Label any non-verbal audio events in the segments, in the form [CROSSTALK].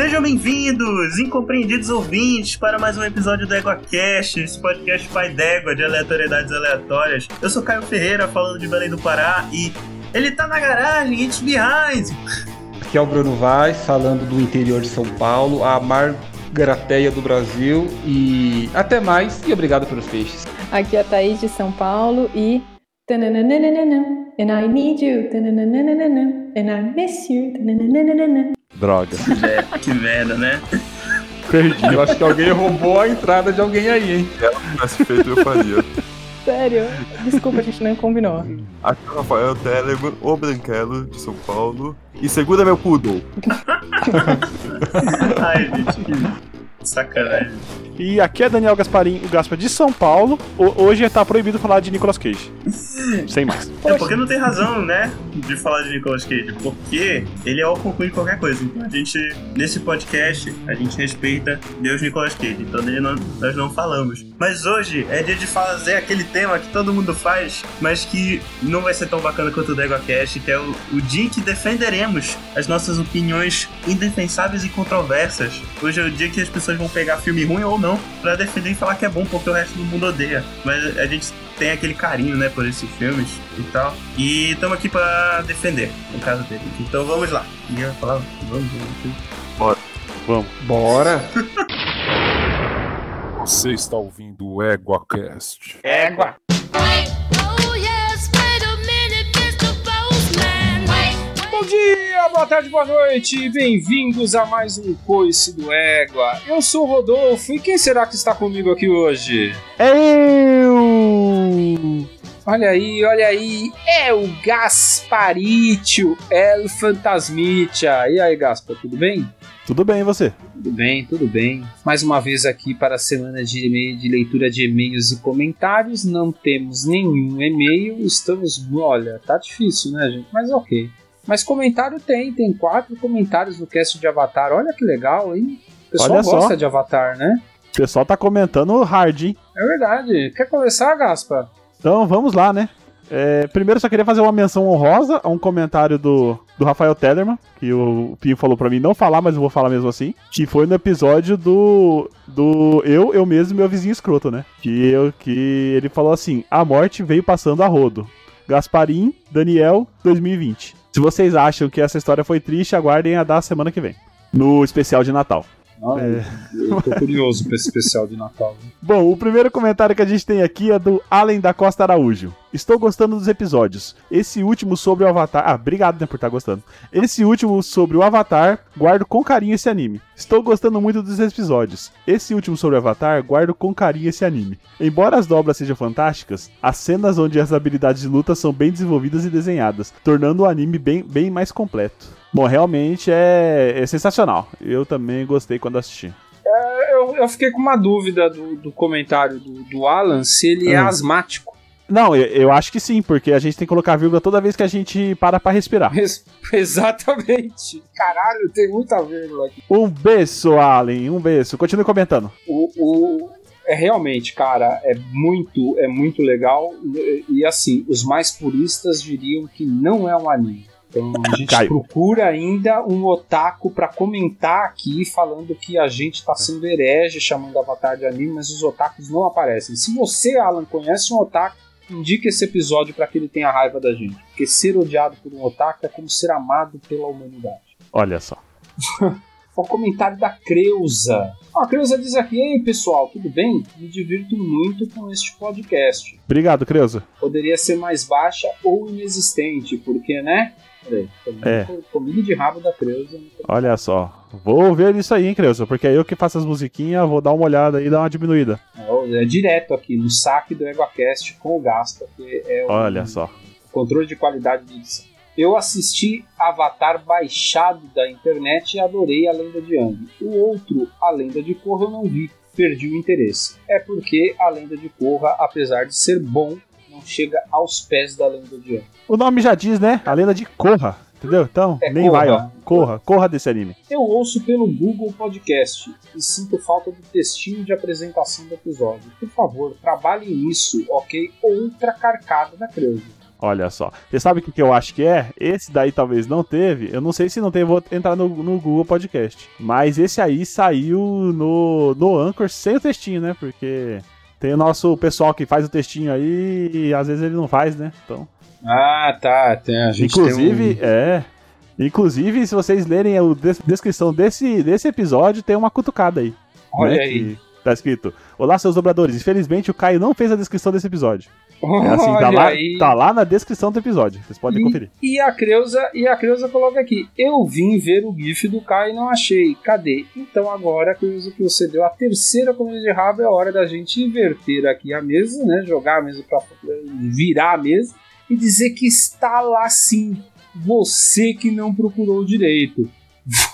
Sejam bem-vindos, incompreendidos ouvintes, para mais um episódio do EgoCast, esse podcast pai d'égua de aleatoriedades aleatórias. Eu sou Caio Ferreira, falando de Belém do Pará, e ele tá na garagem, it's behind! Aqui é o Bruno Vaz, falando do interior de São Paulo, a margarateia do Brasil, e até mais, e obrigado pelos peixes. Aqui é a Thaís de São Paulo, e... And I need you, and I miss you. Droga. Que merda, né? Perdi. Eu acho que alguém roubou a entrada de alguém aí, hein? Se ela tivesse feito, eu faria. Sério? Desculpa, a gente não combinou. Aqui é o Rafael Telemann, o Branquelo, de São Paulo. E segura meu poodle. [LAUGHS] Ai, gente, que sacanagem. E aqui é Daniel Gasparim, o Gaspar de São Paulo. Hoje tá proibido falar de Nicolas Cage. [LAUGHS] Sem mais. É porque não tem razão, né, de falar de Nicolas Cage, porque ele é o concluir de qualquer coisa. Então a gente, nesse podcast, a gente respeita Deus Nicolas Cage, então dele não- nós não falamos. Mas hoje é dia de fazer aquele tema que todo mundo faz, mas que não vai ser tão bacana quanto o do EgoCast, que é o, o dia em que defenderemos as nossas opiniões indefensáveis e controversas. Hoje é o dia que as pessoas vão pegar filme ruim ou não pra defender e falar que é bom, porque o resto do mundo odeia. Mas a gente tem aquele carinho, né, por esses filmes e tal. E estamos aqui pra defender, no caso dele. Então vamos lá. E eu falava, vamos, vamos. Vamos. Bora. [LAUGHS] Você está ouvindo o EguaCast. Égua! Dia, boa tarde, boa noite, bem-vindos a mais um Coice do Égua. Eu sou o Rodolfo e quem será que está comigo aqui hoje? É Eu! Olha aí, olha aí, é o Gasparitio El Fantasmitia. E aí, Gaspar, tudo bem? Tudo bem, e você? Tudo bem, tudo bem. Mais uma vez aqui para a semana de, e-mail, de leitura de e-mails e comentários. Não temos nenhum e-mail, estamos. Olha, tá difícil, né, gente? Mas ok. Mas comentário tem, tem quatro comentários no cast de Avatar. Olha que legal, hein? O pessoal Olha só. gosta de Avatar, né? O pessoal tá comentando hard, hein? É verdade. Quer começar, Gaspa? Então vamos lá, né? É, primeiro eu só queria fazer uma menção honrosa a um comentário do, do Rafael Tellerman, que o Pinho falou pra mim não falar, mas eu vou falar mesmo assim. Que foi no episódio do. do Eu, eu mesmo e meu vizinho escroto, né? Que, eu, que ele falou assim: a morte veio passando a rodo. Gasparim, Daniel, 2020. Se vocês acham que essa história foi triste, aguardem a da semana que vem. No especial de Natal. Olha, Eu tô curioso pra esse especial de Natal. né? Bom, o primeiro comentário que a gente tem aqui é do Allen da Costa Araújo. Estou gostando dos episódios. Esse último sobre o Avatar. Ah, obrigado né, por estar gostando. Esse último sobre o Avatar, guardo com carinho esse anime. Estou gostando muito dos episódios. Esse último sobre o Avatar, guardo com carinho esse anime. Embora as dobras sejam fantásticas, as cenas onde as habilidades de luta são bem desenvolvidas e desenhadas, tornando o anime bem, bem mais completo. Bom, realmente é, é sensacional. Eu também gostei quando assisti. Eu, eu fiquei com uma dúvida do, do comentário do, do Alan se ele é Ah. asmático. Não, eu, eu acho que sim, porque a gente tem que colocar vírgula toda vez que a gente para pra respirar. Res- [LAUGHS] Exatamente. Caralho, tem muita vírgula aqui. Um beijo, Allen, um beijo. Continue comentando. O, o- é realmente, cara, é muito, é muito legal. E, e, assim, os mais puristas diriam que não é um anime. Então a gente Caio. procura ainda um otaku pra comentar aqui, falando que a gente tá sendo herege chamando Avatar de anime, mas os otakus não aparecem. Se você, Alan, conhece um otaku, indique esse episódio pra que ele tenha raiva da gente. Porque ser odiado por um otaku é como ser amado pela humanidade. Olha só. [LAUGHS] O comentário da Creuza. A Creuza diz aqui: Ei pessoal, tudo bem? Me divirto muito com este podcast. Obrigado, Creuza. Poderia ser mais baixa ou inexistente, porque, né? É. comigo, de rabo da Creuza. Olha só. Vou ver isso aí, hein, Creuza, porque é eu que faço as musiquinhas, vou dar uma olhada e dar uma diminuída. É, é direto aqui no saque do EgoCast com o Gasta, que é o Olha só. controle de qualidade de edição. Eu assisti Avatar baixado da internet e adorei a Lenda de Aang. O outro, A Lenda de Korra, eu não vi, perdi o interesse. É porque a Lenda de Korra, apesar de ser bom, não chega aos pés da Lenda de Aang. O nome já diz, né? A lenda de Corra. Entendeu? Então, É, nem corra. vai, ó. Corra, corra desse anime. Eu ouço pelo Google Podcast e sinto falta do textinho de apresentação do episódio. Por favor, trabalhem nisso, ok? Outra carcada da Creuza. Olha só. Você sabe o que, que eu acho que é? Esse daí talvez não teve. Eu não sei se não teve, vou entrar no, no Google Podcast. Mas esse aí saiu no, no Anchor sem o textinho, né? Porque tem o nosso pessoal que faz o textinho aí e às vezes ele não faz, né? Então. Ah, tá. Tem, a gente Inclusive, um... é. Inclusive, se vocês lerem a des- descrição desse, desse episódio, tem uma cutucada aí. Olha né, aí. que Tá escrito: Olá, seus dobradores. Infelizmente, o Caio não fez a descrição desse episódio. É assim, tá lá, tá lá na descrição do episódio. Vocês podem E- conferir. E a Creuza, e a Creuza coloca aqui: Eu vim ver o GIF do Kai e não achei. Cadê? Então agora, Creuza, que você deu a terceira comida de rabo, é hora da gente inverter aqui a mesa, né? Jogar a mesa pra virar a mesa e dizer que está lá sim. Você que não procurou direito.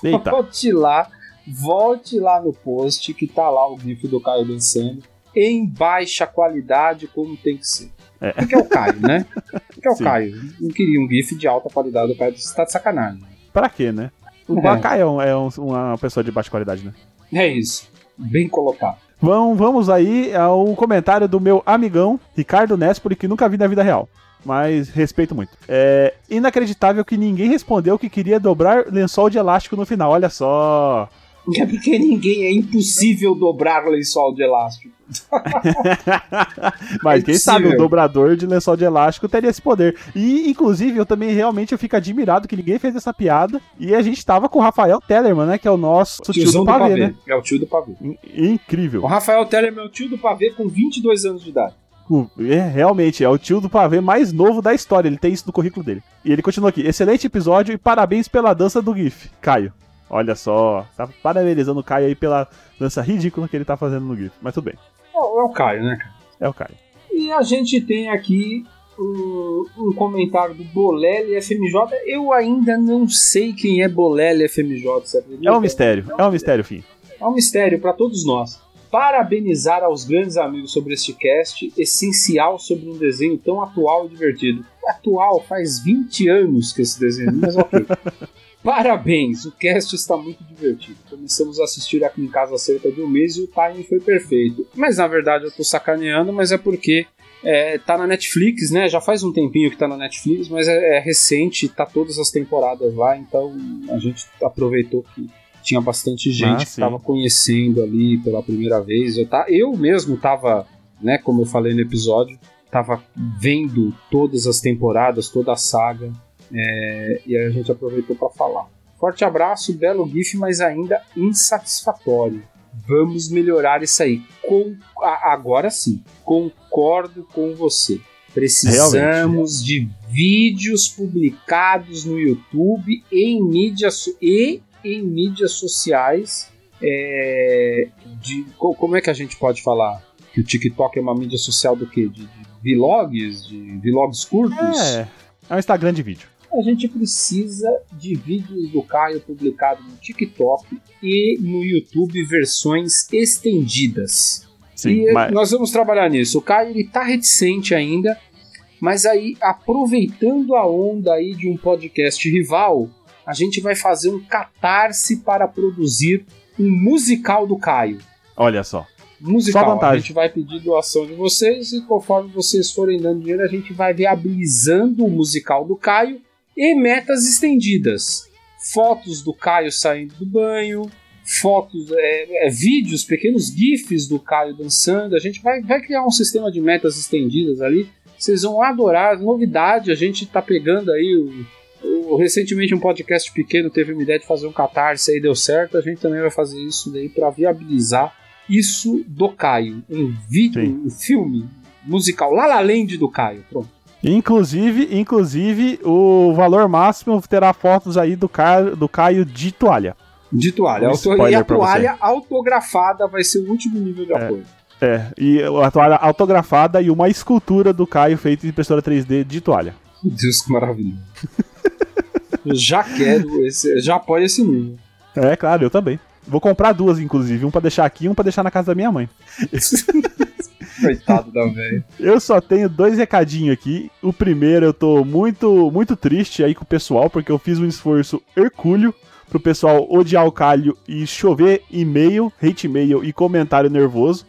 Eita. Volte lá, volte lá no post que tá lá o GIF do Caio dançando. Em baixa qualidade, como tem que ser. É. Porque é o Caio, né? Porque é o Sim. Caio. Não queria um GIF de alta qualidade do Caio. Você tá de sacanagem. Pra quê, né? O É. Caio é, um- é um- uma pessoa de baixa qualidade, né? É isso. Bem colocado. Vamos, vamos aí ao comentário do meu amigão Ricardo Nespoli, que nunca vi na vida real. Mas respeito muito. É inacreditável que ninguém respondeu que queria dobrar lençol de elástico no final. Olha só. É porque ninguém é impossível dobrar lençol de elástico. [LAUGHS] Mas É quem sabe o dobrador de lençol de elástico teria esse poder. E, inclusive, eu também realmente eu fico admirado que ninguém fez essa piada. E a gente tava com o Rafael Tellerman, né? Que é o nosso tio Tiozão do pavê, né? É o tio do pavê. In- Incrível. O Rafael Teller é meu tio do pavê com 22 anos de idade. O- É, realmente, é o tio do pavê mais novo da história. Ele tem isso no currículo dele. E ele continua aqui. Excelente episódio e parabéns pela dança do GIF. Caio. Olha só. Tá parabenizando o Caio aí pela dança ridícula que ele tá fazendo no GIF. Mas tudo bem. É o é o Caio, né, cara? É o Caio. E a gente tem aqui um, um comentário do Bolelli FMJ. Eu ainda não sei quem é Bolelli FMJ, acredita? É um mistério. É um mistério, fim. É um mistério para todos nós. Parabenizar aos grandes amigos sobre este cast, essencial sobre um desenho tão atual e divertido. Atual, faz 20 anos que esse desenho, mas ok. [LAUGHS] Parabéns, o cast está muito divertido. Começamos a assistir aqui em casa há cerca de um mês e o timing foi perfeito. Mas na verdade eu tô sacaneando, mas é porque é, tá na Netflix, né? Já faz um tempinho que tá na Netflix, mas é, é recente, tá todas as temporadas lá, então a gente aproveitou que tinha bastante gente Ah, que sim. tava conhecendo ali pela primeira vez. Eu, tá, eu mesmo tava, né, como eu falei no episódio, tava vendo todas as temporadas, toda a saga, é, e aí a gente aproveitou para falar. Forte abraço, belo GIF, mas ainda insatisfatório. Vamos melhorar isso aí. Com, a- agora sim, concordo com você. Precisamos de vídeos publicados no YouTube em mídias e em mídias sociais. é, de, co- como é que a gente pode falar? Que o TikTok é uma mídia social do quê? De, de vlogs? De vlogs curtos? É. É um Instagram de vídeo. A gente precisa de vídeos do Caio publicado no TikTok e no YouTube versões estendidas. Sim, e mas- nós vamos trabalhar nisso. O Caio ele tá reticente ainda, mas aí aproveitando a onda aí de um podcast rival, a gente vai fazer um catarse para produzir um musical do Caio. Olha só. Musical. Só. A gente vai pedir doação de vocês e conforme vocês forem dando dinheiro, a gente vai viabilizando o musical do Caio e metas estendidas. Fotos do Caio saindo do banho, fotos, é, é, vídeos, pequenos GIFs do Caio dançando. A gente vai, vai criar um sistema de metas estendidas ali. Vocês vão adorar. Novidade, a gente tá pegando aí o, o- recentemente um podcast pequeno teve uma ideia de fazer um catarse aí deu certo. A gente também vai fazer isso daí para viabilizar isso do Caio. Um vídeo, Sim. um filme musical, La La Land do Caio. Pronto. Inclusive, inclusive, o valor máximo terá fotos aí do Caio, do Caio de toalha. De toalha. Um e a toalha autografada vai ser o último nível de apoio. É, e a toalha autografada e uma escultura do Caio feita em impressora 3D de toalha. Meu Deus, que maravilhoso. eu já quero, esse, já apoio esse nível. É, claro, eu também. Vou comprar duas, inclusive. Um pra deixar aqui e um pra deixar na casa da minha mãe. [LAUGHS] [LAUGHS] Coitado da velha. Eu só tenho dois recadinhos aqui. O primeiro, eu tô muito, muito triste aí com o pessoal, porque eu fiz um esforço hercúleo pro pessoal odiar o Calho e chover e-mail, hate e-mail e comentário nervoso,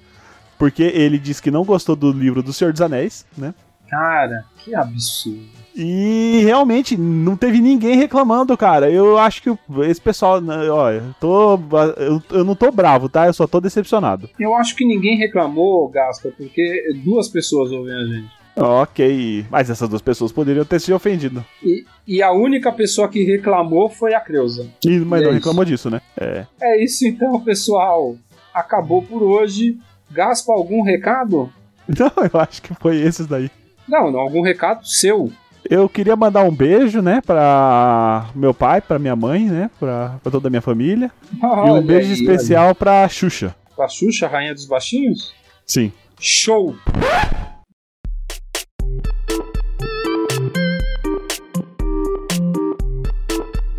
porque ele disse que não gostou do livro do Senhor dos Anéis, né? Cara, que absurdo. E realmente não teve ninguém reclamando, cara. Eu acho que esse pessoal, né, ó, eu, tô, eu, eu não tô bravo, tá? Eu só tô decepcionado. Eu acho que ninguém reclamou, Gaspa, porque duas pessoas ouvem a gente. Ok, mas essas duas pessoas poderiam ter se ofendido. E, e a única pessoa que reclamou foi a Creuza. E, mas E não é reclamou disso, né? É. É isso então, pessoal. Acabou por hoje. Gaspa, algum recado? [LAUGHS] Não, eu acho que foi esses daí. Não, não, algum recado seu. Eu queria mandar um beijo, né, pra meu pai, pra minha mãe, né, pra, pra toda a minha família. [LAUGHS] e um Olha beijo aí, especial pra Xuxa. olha. Pra Xuxa, Rainha dos Baixinhos? Sim. Show!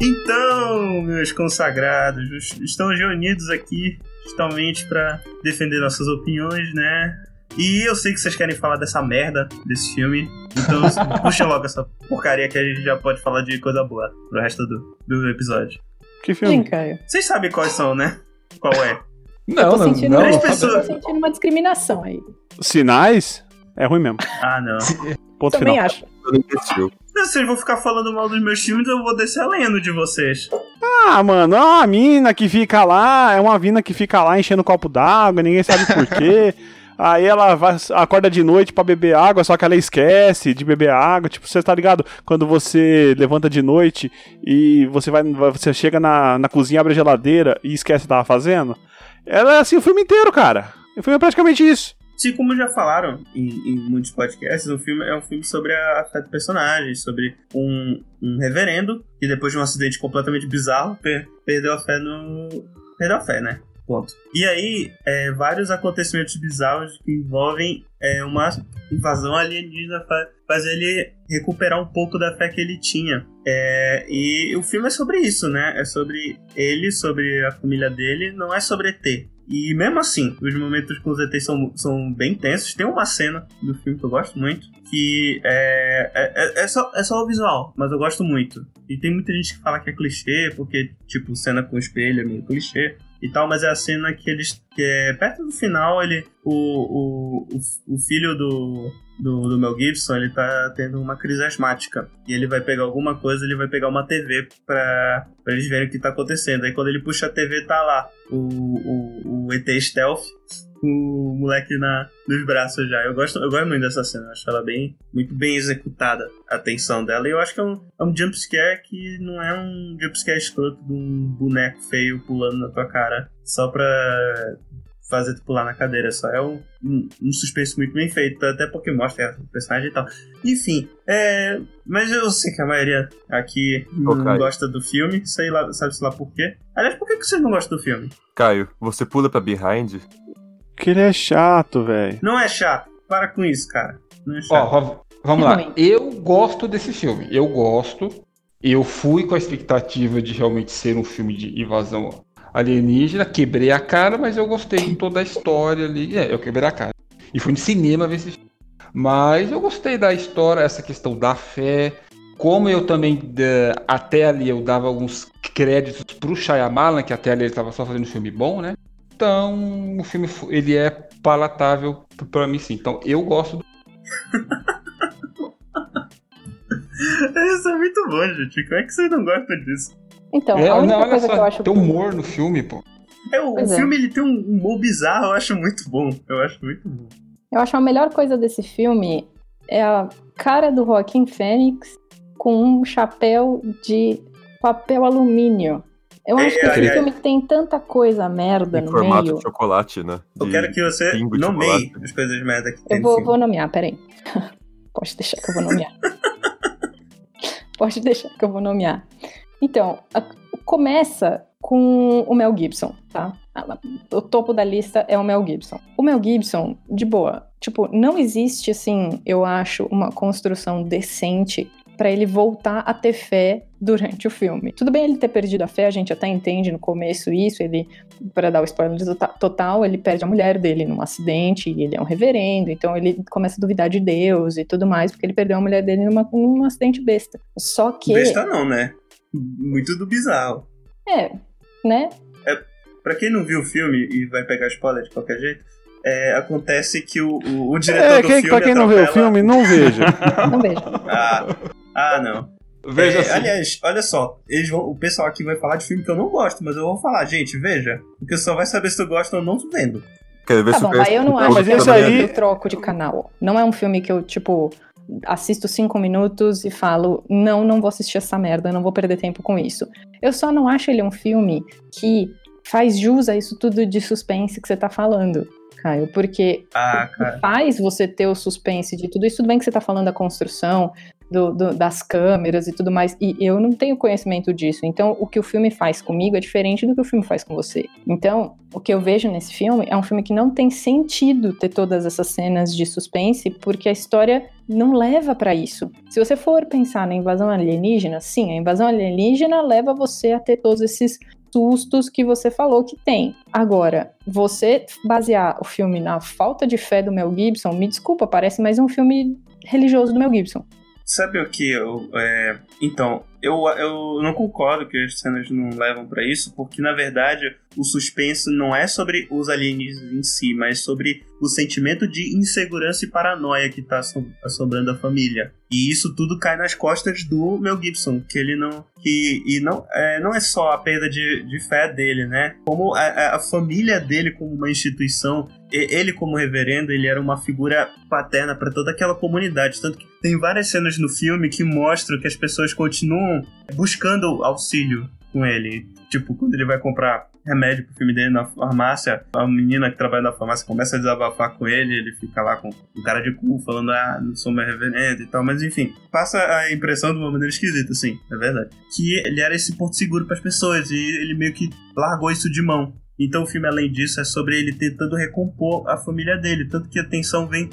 Então, meus consagrados, estamos reunidos aqui justamente para defender nossas opiniões, né? E eu sei que vocês querem falar dessa merda desse filme, então [LAUGHS] puxa logo essa porcaria que a gente já pode falar de coisa boa pro resto do, do episódio. Que Sim, filme? Caio. Vocês sabem quais são, né? Qual é? Não, eu tô não, sentindo, não. Três eu tô pessoas. sentindo uma discriminação aí. Sinais? É ruim mesmo. Ah, não. Ponto Também final. acho. Eu não investiu. Se vocês vão ficar falando mal dos meus filmes, eu vou descer a lendo de vocês. Ah, mano, é uma mina que fica lá, é uma mina que fica lá enchendo copo d'água, ninguém sabe por quê. [LAUGHS] Aí ela vai, acorda de noite pra beber água, só que ela esquece de beber água. Tipo, você tá ligado? Quando você levanta de noite e você vai, você chega na, na cozinha, abre a geladeira e esquece que tava fazendo. Ela é assim o filme inteiro, cara. O filme é praticamente isso. Se como já falaram em, em muitos podcasts, o filme é um filme sobre a fé do personagem, sobre um, um reverendo que depois de um acidente completamente bizarro per- perdeu a fé no. Perdeu a fé, né? Ponto. E aí, é, vários acontecimentos bizarros que envolvem é, uma invasão alienígena fa- faz ele recuperar um pouco da fé que ele tinha. É, e o filme é sobre isso, né? É sobre ele, sobre a família dele, não é sobre ET. E mesmo assim, os momentos com os ETs são, são bem tensos. Tem uma cena do filme que eu gosto muito, que é, é, é- é só, é só o visual, mas eu gosto muito. E tem muita gente que fala que é clichê, porque, tipo, cena com espelho é meio clichê e tal, mas é a cena que eles. que é perto do final, ele. O, o, o, filho do, do, do Mel Gibson, ele tá tendo uma crise asmática. E ele vai pegar alguma coisa, ele vai pegar uma TV pra, pra eles verem o que tá acontecendo. Aí quando ele puxa a TV, tá lá o, o, o ET Stealth. O moleque na, nos braços já. Eu gosto, eu gosto muito dessa cena. Eu acho ela bem, muito bem executada, a tensão dela. E eu acho que é um, é um jumpscare que não é um jumpscare escroto de um boneco feio pulando na tua cara só pra fazer tu pular na cadeira. Só é um, um, um suspense muito bem feito, até porque mostra o personagem e tal. Enfim, é. Mas eu sei que a maioria aqui não gosta do filme, sei lá, sabe-se lá por quê. Aliás, por que que vocês não gostam do filme? Caio, você pula pra Behind? Que ele é chato, velho. Não é chato. Para com isso, cara. Não é Ó, chato. va- vamos lá. Eu gosto desse filme. Eu gosto. Eu fui com a expectativa de realmente ser um filme de invasão alienígena. Quebrei a cara, mas eu gostei de toda a história ali. É, eu quebrei a cara. E fui no cinema ver esse filme. Mas eu gostei da história, essa questão da fé. Como eu também, até ali, eu dava alguns créditos pro Shyamalan, que até ali ele estava só fazendo filme bom, né? Então, o filme ele é palatável p- pra mim sim. Então, eu gosto do [LAUGHS] Isso é muito bom, gente. Como é que vocês não gostam disso? Então, É, a única não, coisa só, que eu acho tem humor no filme, pô. É, o, é. filme ele tem um humor bizarro, eu acho muito bom. Eu acho muito bom. Eu acho a melhor coisa desse filme é a cara do Joaquim Fênix com um chapéu de papel alumínio. Eu acho que é, esse filme tem tanta coisa merda Em no formato meio. de chocolate, né? Eu De quero que você nomeie as coisas merda que tem Eu vou, vou nomear, peraí. [LAUGHS] Pode deixar que eu vou nomear. [LAUGHS] Pode deixar que eu vou nomear. Então, a- começa com o Mel Gibson, tá? A- O topo da lista é o Mel Gibson. O Mel Gibson, de boa, tipo, não existe, assim, eu acho, uma construção decente pra ele voltar a ter fé durante o filme. Tudo bem ele ter perdido a fé, a gente até entende no começo isso, ele para dar o spoiler tota- total, ele perde a mulher dele num acidente e ele é um reverendo, então ele começa a duvidar de Deus e tudo mais, porque ele perdeu a mulher dele numa, num acidente besta. Só que. Besta não, né? Muito do bizarro. É, né? Pra quem não viu o filme e vai pegar spoiler de qualquer jeito, é, acontece que o, o, o diretor É, do quem, filme pra quem não vê o atropela- filme, não veja. Não vejo. [LAUGHS] Ah, ah não. Veja É, assim. Aliás, olha só, eles vão, o pessoal aqui vai falar de filme que eu não gosto, mas eu vou falar, gente, veja, porque só vai saber se tu gosta ou não vendo. Quero ver Tá se bom, aí eu não acho mas que é um filme aí- que eu troco de canal. Não é um filme que eu, tipo, assisto cinco minutos e falo, não, não vou assistir essa merda, não vou perder tempo com isso. Eu só não acho ele um filme que faz jus a isso tudo de suspense que você tá falando, Caio, porque Ah, faz você ter o suspense de tudo isso, tudo bem que você tá falando da construção, do- do- das câmeras e tudo mais, e eu não tenho conhecimento disso. Então, o que o filme faz comigo é diferente do que o filme faz com você. Então, o que eu vejo nesse filme é um filme que não tem sentido ter todas essas cenas de suspense, porque a história não leva pra isso. Se você for pensar na invasão alienígena, sim, a invasão alienígena leva você a ter todos esses sustos que você falou que tem. Agora, você basear o filme na falta de fé do Mel Gibson, me desculpa, parece mais um filme religioso do Mel Gibson. Sabe o que eu. é, então, eu, eu não concordo que as cenas não levam pra isso, porque na verdade o suspense não é sobre os alienígenas em si, mas sobre o sentimento de insegurança e paranoia que tá assom- assombrando a família. E isso tudo cai nas costas do Mel Gibson, que ele não. Que, e não é, não é só a perda de, de fé dele, né? Como a, a- família dele como uma instituição ele como reverendo, ele era uma figura paterna para toda aquela comunidade, tanto que tem várias cenas no filme que mostram que as pessoas continuam buscando auxílio com ele. Tipo, quando ele vai comprar remédio pro filme dele na farmácia, a menina que trabalha na farmácia começa a desabafar com ele, ele fica lá com um cara de cu, falando, ah, não sou mais reverendo e tal, mas enfim, passa a impressão de uma maneira esquisita, assim, é verdade. Que ele era esse porto seguro para as pessoas, e ele meio que largou isso de mão. Então o filme, além disso, é sobre ele tentando recompor a família dele. Tanto que a tensão vem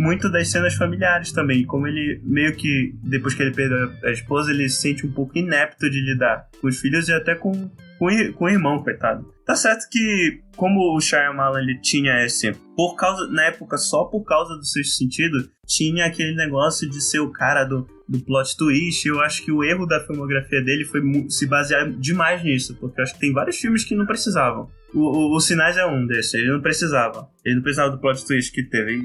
muito das cenas familiares também. Como ele meio que, depois que ele perdeu a esposa, ele se sente um pouco inepto de lidar com os filhos e até com, com, com o irmão, coitado. Tá certo que, como o Shyamalan ele tinha esse, por causa, na época, só por causa do sexto sentido, tinha aquele negócio de ser o cara do, do plot twist. Eu acho que o erro da filmografia dele foi se basear demais nisso, porque eu acho que tem vários filmes que não precisavam. O, o, o Sinais é um desses, ele não precisava. Ele não precisava do plot twist que teve.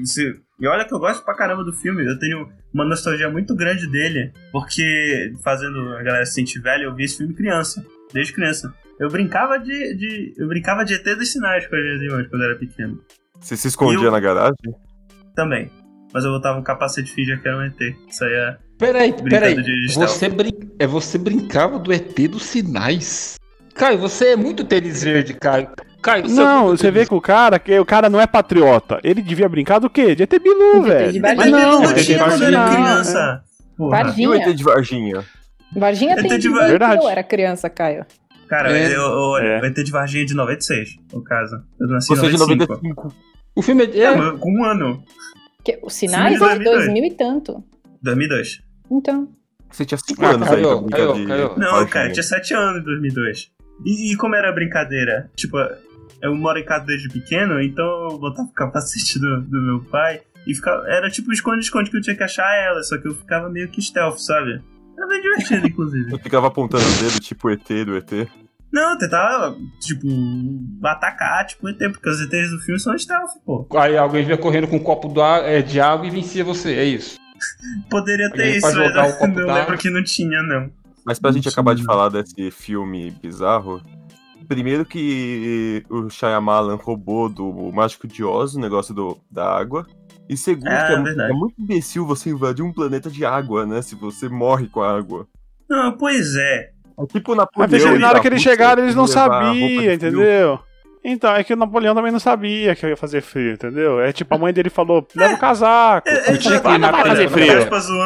E olha que eu gosto pra caramba do filme, eu tenho uma nostalgia muito grande dele, porque fazendo a galera se sentir velha, eu vi esse filme criança, desde criança. Eu brincava de, de- eu brincava de ET dos Sinais com as minhas irmãs quando eu era pequeno. Você se escondia Eu- na garagem? Também. Mas eu botava um capacete e fingia que era um ET. Isso aí é. Peraí, peraí. Você, brin... é, você brincava do ET dos sinais? Caio, você é muito tênis verde, Caio. Caio, você é Não, você vê que o cara, que o cara não é patriota. Ele devia brincar do quê? De ET Bilu, velho. de Mas Varginha. não, de tinha quando eu era Varginha, criança. Porra. E o ET Varginha. de Varginha? Varginha tem de de Var- Verdade. eu era criança, Caio. Cara, É. eu, eu, É. o ET de Varginha é de 96, no caso. Eu nasci Você é em de 95. 95. O filme é. É, com um ano. Que, os sinais é de 2002. 2000 e tanto. 2002. Então, Você tinha 5 Ah, anos aí caiu, pra brincar caiu, de caiu. Não, Varginha. cara, eu tinha 7 anos em 2002. E, e como era a brincadeira? Tipo, eu moro em casa desde pequeno, então eu botava o capacete do, do meu pai e ficava. Era tipo esconde-esconde que eu tinha que achar ela, só que eu ficava meio que stealth, sabe? Era bem divertido, inclusive. Eu ficava apontando o dedo, tipo ET do ET. Não, eu tentava, tipo, atacar, tipo, ET, porque os ETs do filme são stealth, pô. Aí alguém vinha correndo com um copo é, de água e vencia você, é isso. [LAUGHS] Poderia ter Alguém isso, mas não [LAUGHS] d'água. lembro que não tinha, não. Mas pra gente Mentira. acabar de falar desse filme bizarro, primeiro que o Shyamalan roubou do Mágico de Oz o negócio do, da água. E segundo, É, que é, verdade. é muito imbecil você invadir um planeta de água, né? Se você morre com a água. Não, pois é. É tipo Napoleão. Mas e na hora que eles chegaram, eles não sabiam, entendeu? Então, é que o Napoleão também não sabia que ia fazer frio, entendeu? É tipo, a mãe dele falou, [LAUGHS] leva o casaco. É, é, tinha que tipo, ir na vai fazer frio.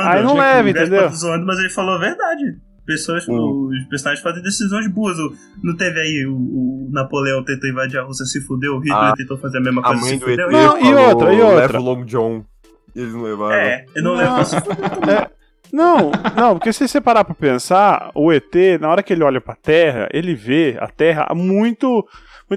Aí não leva, entendeu? zoando, mas ele falou a verdade. Pessoas, Hum. os personagens fazem decisões boas. Não teve aí o, o Napoleão tentou invadir a Rússia, se fudeu. O Hitler Ah, tentou fazer a mesma A coisa, mãe se fudeu. Não, e falou, outra, e outra? Leva o Long John. E eles não levaram. É, eu não. Não. se fudeu também. Não, não, porque se você parar pra pensar, o ET, na hora que ele olha pra Terra, ele vê a Terra muito.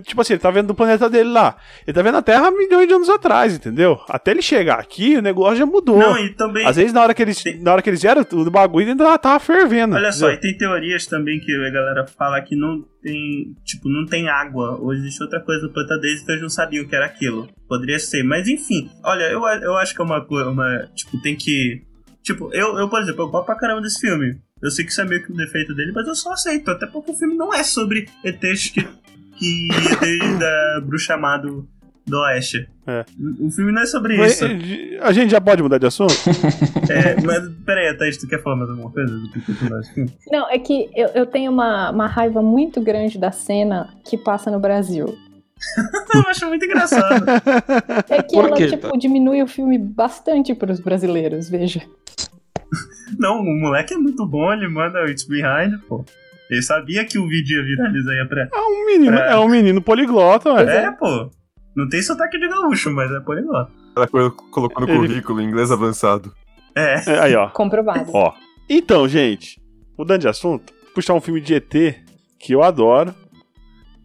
Tipo assim, ele tá vendo do planeta dele lá. Ele tá vendo a Terra milhões de anos atrás, entendeu? Até ele chegar aqui, o negócio já mudou. Não, e também. Às vezes, na hora que eles, Tem- na hora que eles vieram, o bagulho ainda tava fervendo. Olha só, entendeu? e tem teorias também que a galera fala que não tem, tipo, não tem água, ou existe outra coisa no planeta deles, então eles não sabiam o que era aquilo. Poderia ser, mas enfim. Olha, eu, eu acho que é uma coisa, uma, tipo, tem que... Tipo, eu, eu, por exemplo, eu gosto pra caramba desse filme. Eu sei que isso é meio que um defeito dele, mas eu só aceito, até porque o filme não é sobre ETs que... que ETs da bruxa má do, Oeste. É. O filme não é sobre Mas, isso. A gente já pode mudar de assunto? [LAUGHS] É, mas, peraí, Thaís, tu quer falar mais alguma coisa do que? Não, é que eu, eu tenho uma, uma raiva muito grande da cena que passa no Brasil. [LAUGHS] Eu acho muito engraçado. É que Por ela, quê, tipo, diminui o filme bastante para os brasileiros, veja. Não, o moleque é muito bom, ele manda o It's Behind, pô. Ele sabia que o vídeo ia viralizar aí pra. É um menino, É. é um menino poliglota, ué. É, pô. Não tem sotaque de gaúcho, mas é poliglota. Ela colo- colocou no Ele- currículo inglês avançado. É. É, Aí, ó. Comprovado. Ó. Então, gente, mudando de assunto, puxar um filme de ET que eu adoro.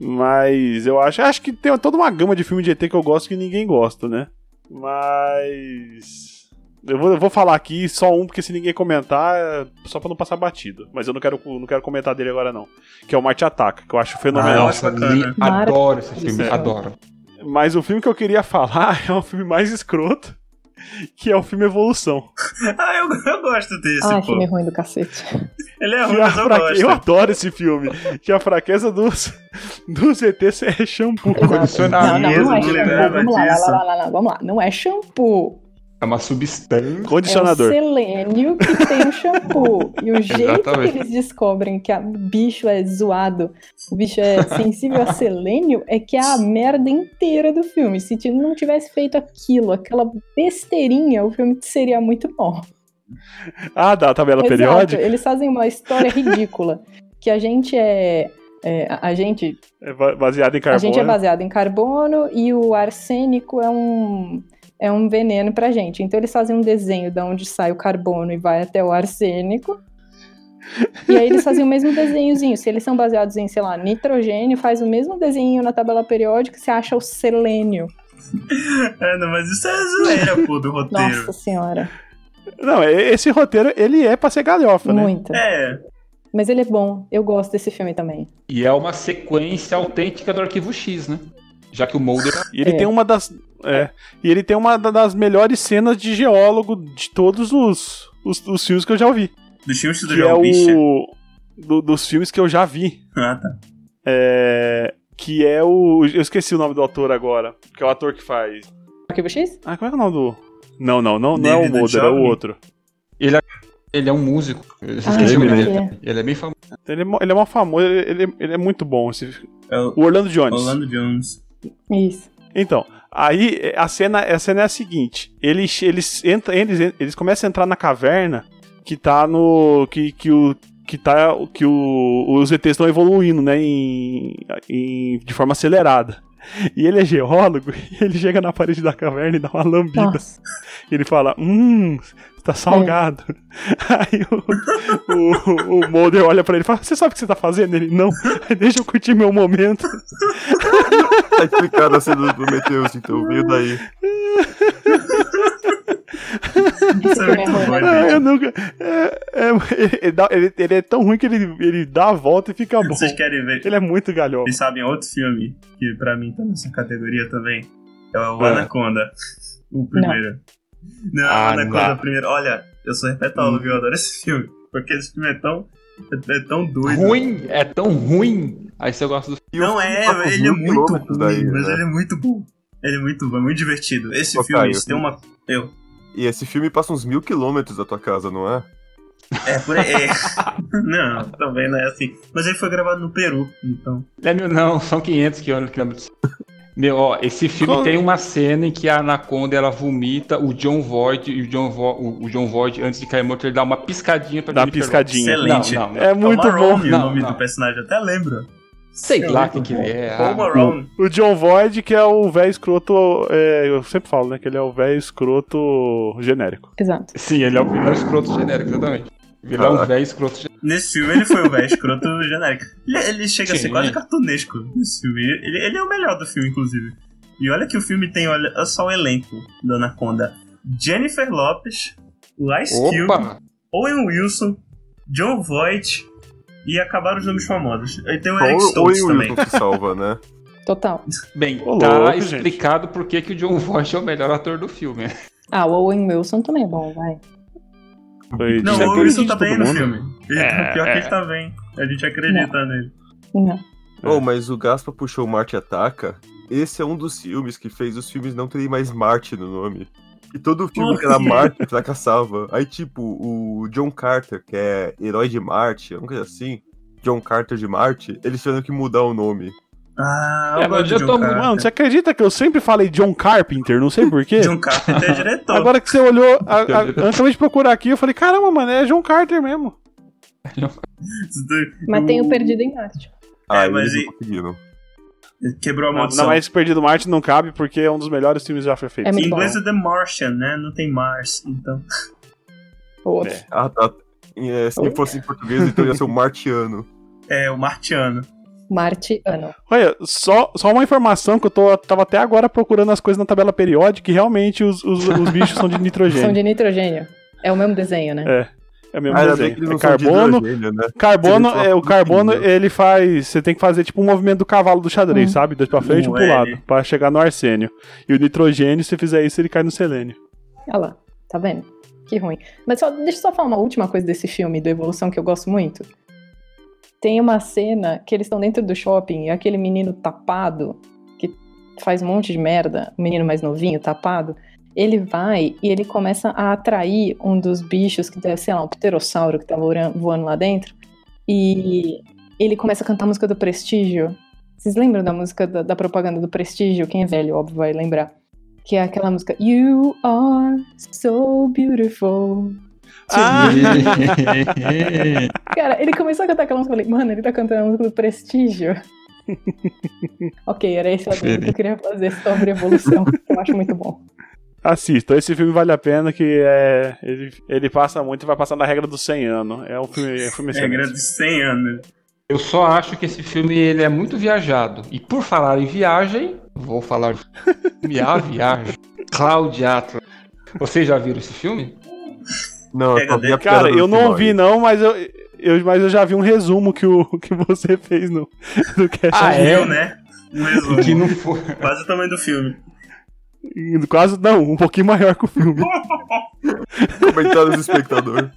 Mas eu acho, acho que tem toda uma gama de filme de ET que eu gosto que ninguém gosta, né? Mas eu vou, eu vou falar aqui só um porque se ninguém comentar, é só pra não passar batido. Mas eu não quero, não quero comentar dele agora não, que é o Marte Ataca, que eu acho Ah, fenomenal. eu acho bacana. li- adoro esse filme, Maravilhoso. adoro. Mas o filme que eu queria falar [LAUGHS] é um filme mais escroto, que é o filme Evolução. [LAUGHS] Ah, eu, eu gosto desse, Ai, pô. filme ruim do cacete. Ele é ruim, mas eu fraque- gosto. Eu adoro esse filme. Que a fraqueza dos, dos ETs é shampoo. Não, não, não é não shampoo. lembrava Vamos lá, lá, disso. lá, lá, lá, vamos lá. Não é shampoo. É uma substância. É o Condicionador. selênio que tem o shampoo. E o [LAUGHS] jeito Exatamente. que eles descobrem que a- o bicho é zoado, o bicho é sensível a [LAUGHS] selênio, é que é a merda inteira do filme. Se não tivesse feito aquilo, aquela besteirinha, o filme seria muito bom. Ah, da tabela Exato, periódica. eles fazem uma história ridícula. [LAUGHS] Que a gente é. é, a- a gente É ba- baseado em A carbono. gente é baseado em carbono e o arsênico é um, é um veneno pra gente. Então eles fazem um desenho de onde sai o carbono e vai até o arsênico. E aí eles fazem o mesmo desenhozinho. Se eles são baseados em, sei lá, nitrogênio, faz o mesmo desenho na tabela periódica, você acha o selênio. É, não, mas isso é zoeira, pô, do [LAUGHS] roteiro. Nossa senhora, Não, é- esse roteiro, ele é pra ser galhofa, né? muito. É, Mas ele é bom, eu gosto desse filme também. E é uma sequência autêntica do Arquivo X, né? Já que o Mulder E ele É. tem uma das... É, e ele tem uma da- das melhores cenas de geólogo de todos os, os, os filmes que eu já ouvi. do filme do Que é João Bicha. o... do- dos filmes que eu já vi. Ah, tá. É, que é o... Eu esqueci o nome do ator agora. Que é o ator que faz... Arquivo X? Ah, qual é o nome do... Não, não, não, não é o Mulder, é o outro. ele é um músico. Eu Ah, esqueci o nome pode dele. Ele é bem famoso. Ele é, ele é mó famoso, ele, ele- ele é muito bom. Esse, É o o Orlando Jones. Orlando Jones. Isso. Então, aí a cena, a cena é a seguinte: eles, eles, entram, eles, eles começam a entrar na caverna que tá no. que, que o. Que, tá, que o, os ETs estão evoluindo, né? Em, em- de forma acelerada. E ele é geólogo, [LAUGHS] e ele chega na parede da caverna e dá uma lambida. Nossa. Ele fala: Hum, tá salgado. [LAUGHS] Aí o, o, o Mulder olha pra ele e fala: Você sabe o que você tá fazendo? Ele: Não, deixa eu curtir meu momento. [LAUGHS] Tá explicado a cena do Prometheus, então veio daí. Filme é muito né? Ah, eu nunca. É, é, ele, é tão ruim que ele, ele dá a volta e fica bom. Vocês querem ver? Ele é muito galhão. Vocês sabem outro filme que pra mim tá nessa categoria também? É o É. Anaconda. O primeiro. Não, Ah, Anaconda não. primeiro. Olha, eu sou repetólogo, eu adoro esse filme. Porque esse filme é tão. É, é tão doido. Ruim, é tão ruim. Aí você gosta do. E o Não filme é, ele é muito ruim, daí, mas né? ele é muito bom. Ele é muito bom, é muito divertido. Esse Ô, filme Caio, tem uma. Eu. E esse filme passa uns mil quilômetros da tua casa, não é? É, por aí. é. [LAUGHS] não, também não é assim. Mas ele foi gravado no Peru, então. Não é mil, não, são 500 quilômetros. Meu, ó, esse filme Qual- tem uma cena em que a Anaconda ela vomita o John Voight e o John, Vo, o, o John Voight, antes de cair morto, ele dá uma piscadinha pra Dá uma Jennifer piscadinha. Excelente. Não, não, não. É muito o Marrone, bom. o Não, nome não. do personagem, até lembro. Sei lá quem que ele é. Ah, Marone. O John Voight, que é o velho escroto. é, eu sempre falo, né? Que ele é o velho escroto genérico. Exato. Sim, ele é o vilão escroto genérico, exatamente. Vilão Caraca. velho escroto genérico. Nesse filme ele foi o velho escroto [LAUGHS] genérico. Ele, ele chega a ser Sim. quase cartunesco nesse filme. Ele, ele é o melhor do filme, inclusive. E olha que o filme tem, olha, olha só o elenco do Anaconda. Jennifer Lopes, o Ice Cube! Owen Wilson, John Voight e acabaram os nomes famosos. Aí tem o Eric Stoltz também. Wilson que salva, né? [LAUGHS] Total. Bem, Ô, tá louco, gente. explicado por que que o John Voight é o melhor ator do filme. Ah, o Owen Wilson também é bom, vai. Foi Não, o Wilson tá bem no mundo. filme. Ele, É, pior que é. ele tá bem. A gente acredita nele. Não. Oh, mas o Gaspa puxou o Marte Ataca. Esse é um dos filmes que fez os filmes não terem mais Marte no nome. E todo filme que era? Marte fracassava. Aí, tipo, o John Carter, que é herói de Marte, uma coisa assim. John Carter de Marte, eles tiveram que mudar o nome. Ah, eu É, eu tô Carter. Mano, você acredita que eu sempre falei John Carpenter? Não sei porquê. John Carter é diretor. Agora que você olhou, a, a, antes de procurar aqui, eu falei, caramba, mano, é John Carter mesmo. Mas tem o Perdido em Marte. Ah, É, mas e- não. Quebrou a Não, maldição. mas Perdido Marte não cabe porque é um dos melhores filmes já foi feito. É Em inglês bom. é The Martian, né? Não tem Mars, então. Outro. É. Ah, tá. É, se fosse em português, então ia ser o Martiano. É, o Martiano. Marte ano. Olha, só, só uma informação que eu tô, tava até agora procurando as coisas na tabela periódica e realmente os, os, os bichos são de [LAUGHS] nitrogênio. São de nitrogênio. É o mesmo desenho, né? É. É o mesmo Ah, desenho. que É carbono, né? carbono, é, o carbono, ele faz. Você tem que fazer tipo um movimento do cavalo do xadrez, Hum. sabe? Dois pra frente e um O pro lado, pra chegar no arsênio. E o nitrogênio, se fizer isso, ele cai no selênio. Olha lá, tá vendo? Que ruim. Mas só, deixa eu só falar uma última coisa desse filme, do Evolução, que eu gosto muito. Tem uma cena que eles estão dentro do shopping e aquele menino tapado, que faz um monte de merda, o menino mais novinho, tapado, ele vai e ele começa a atrair um dos bichos que deve sei lá, um pterossauro que tá voando, voando lá dentro. E ele começa a cantar a música do Prestígio. Vocês lembram da música da, da propaganda do Prestígio? Quem é velho, óbvio, vai lembrar. Que é aquela música You are so beautiful. Ah! [LAUGHS] Cara, ele começou a cantar aquela música, eu falei, mano, ele tá cantando a música do Prestígio. [LAUGHS] ok, era esse o que eu queria fazer sobre evolução, eu acho muito bom. Assista, esse filme vale a pena, que é. Ele, ele passa muito e vai passar na regra dos 100 anos. É um filme, é um filme Regra de 100 anos. Eu só acho que esse filme ele é muito viajado. E por falar em viagem, vou falar de a viagem. Cláudia Atlas. Vocês já viram esse filme? [LAUGHS] Não, Pega eu vi dentro. Cara, do eu não ouvi não, mas eu, eu, mas eu já vi um resumo que, o, que você fez no, no cast. Ah, é? Eu, né? Um resumo. Que não foi. Quase o tamanho do filme. Quase, não, um pouquinho maior que o filme. Comentários do espectador.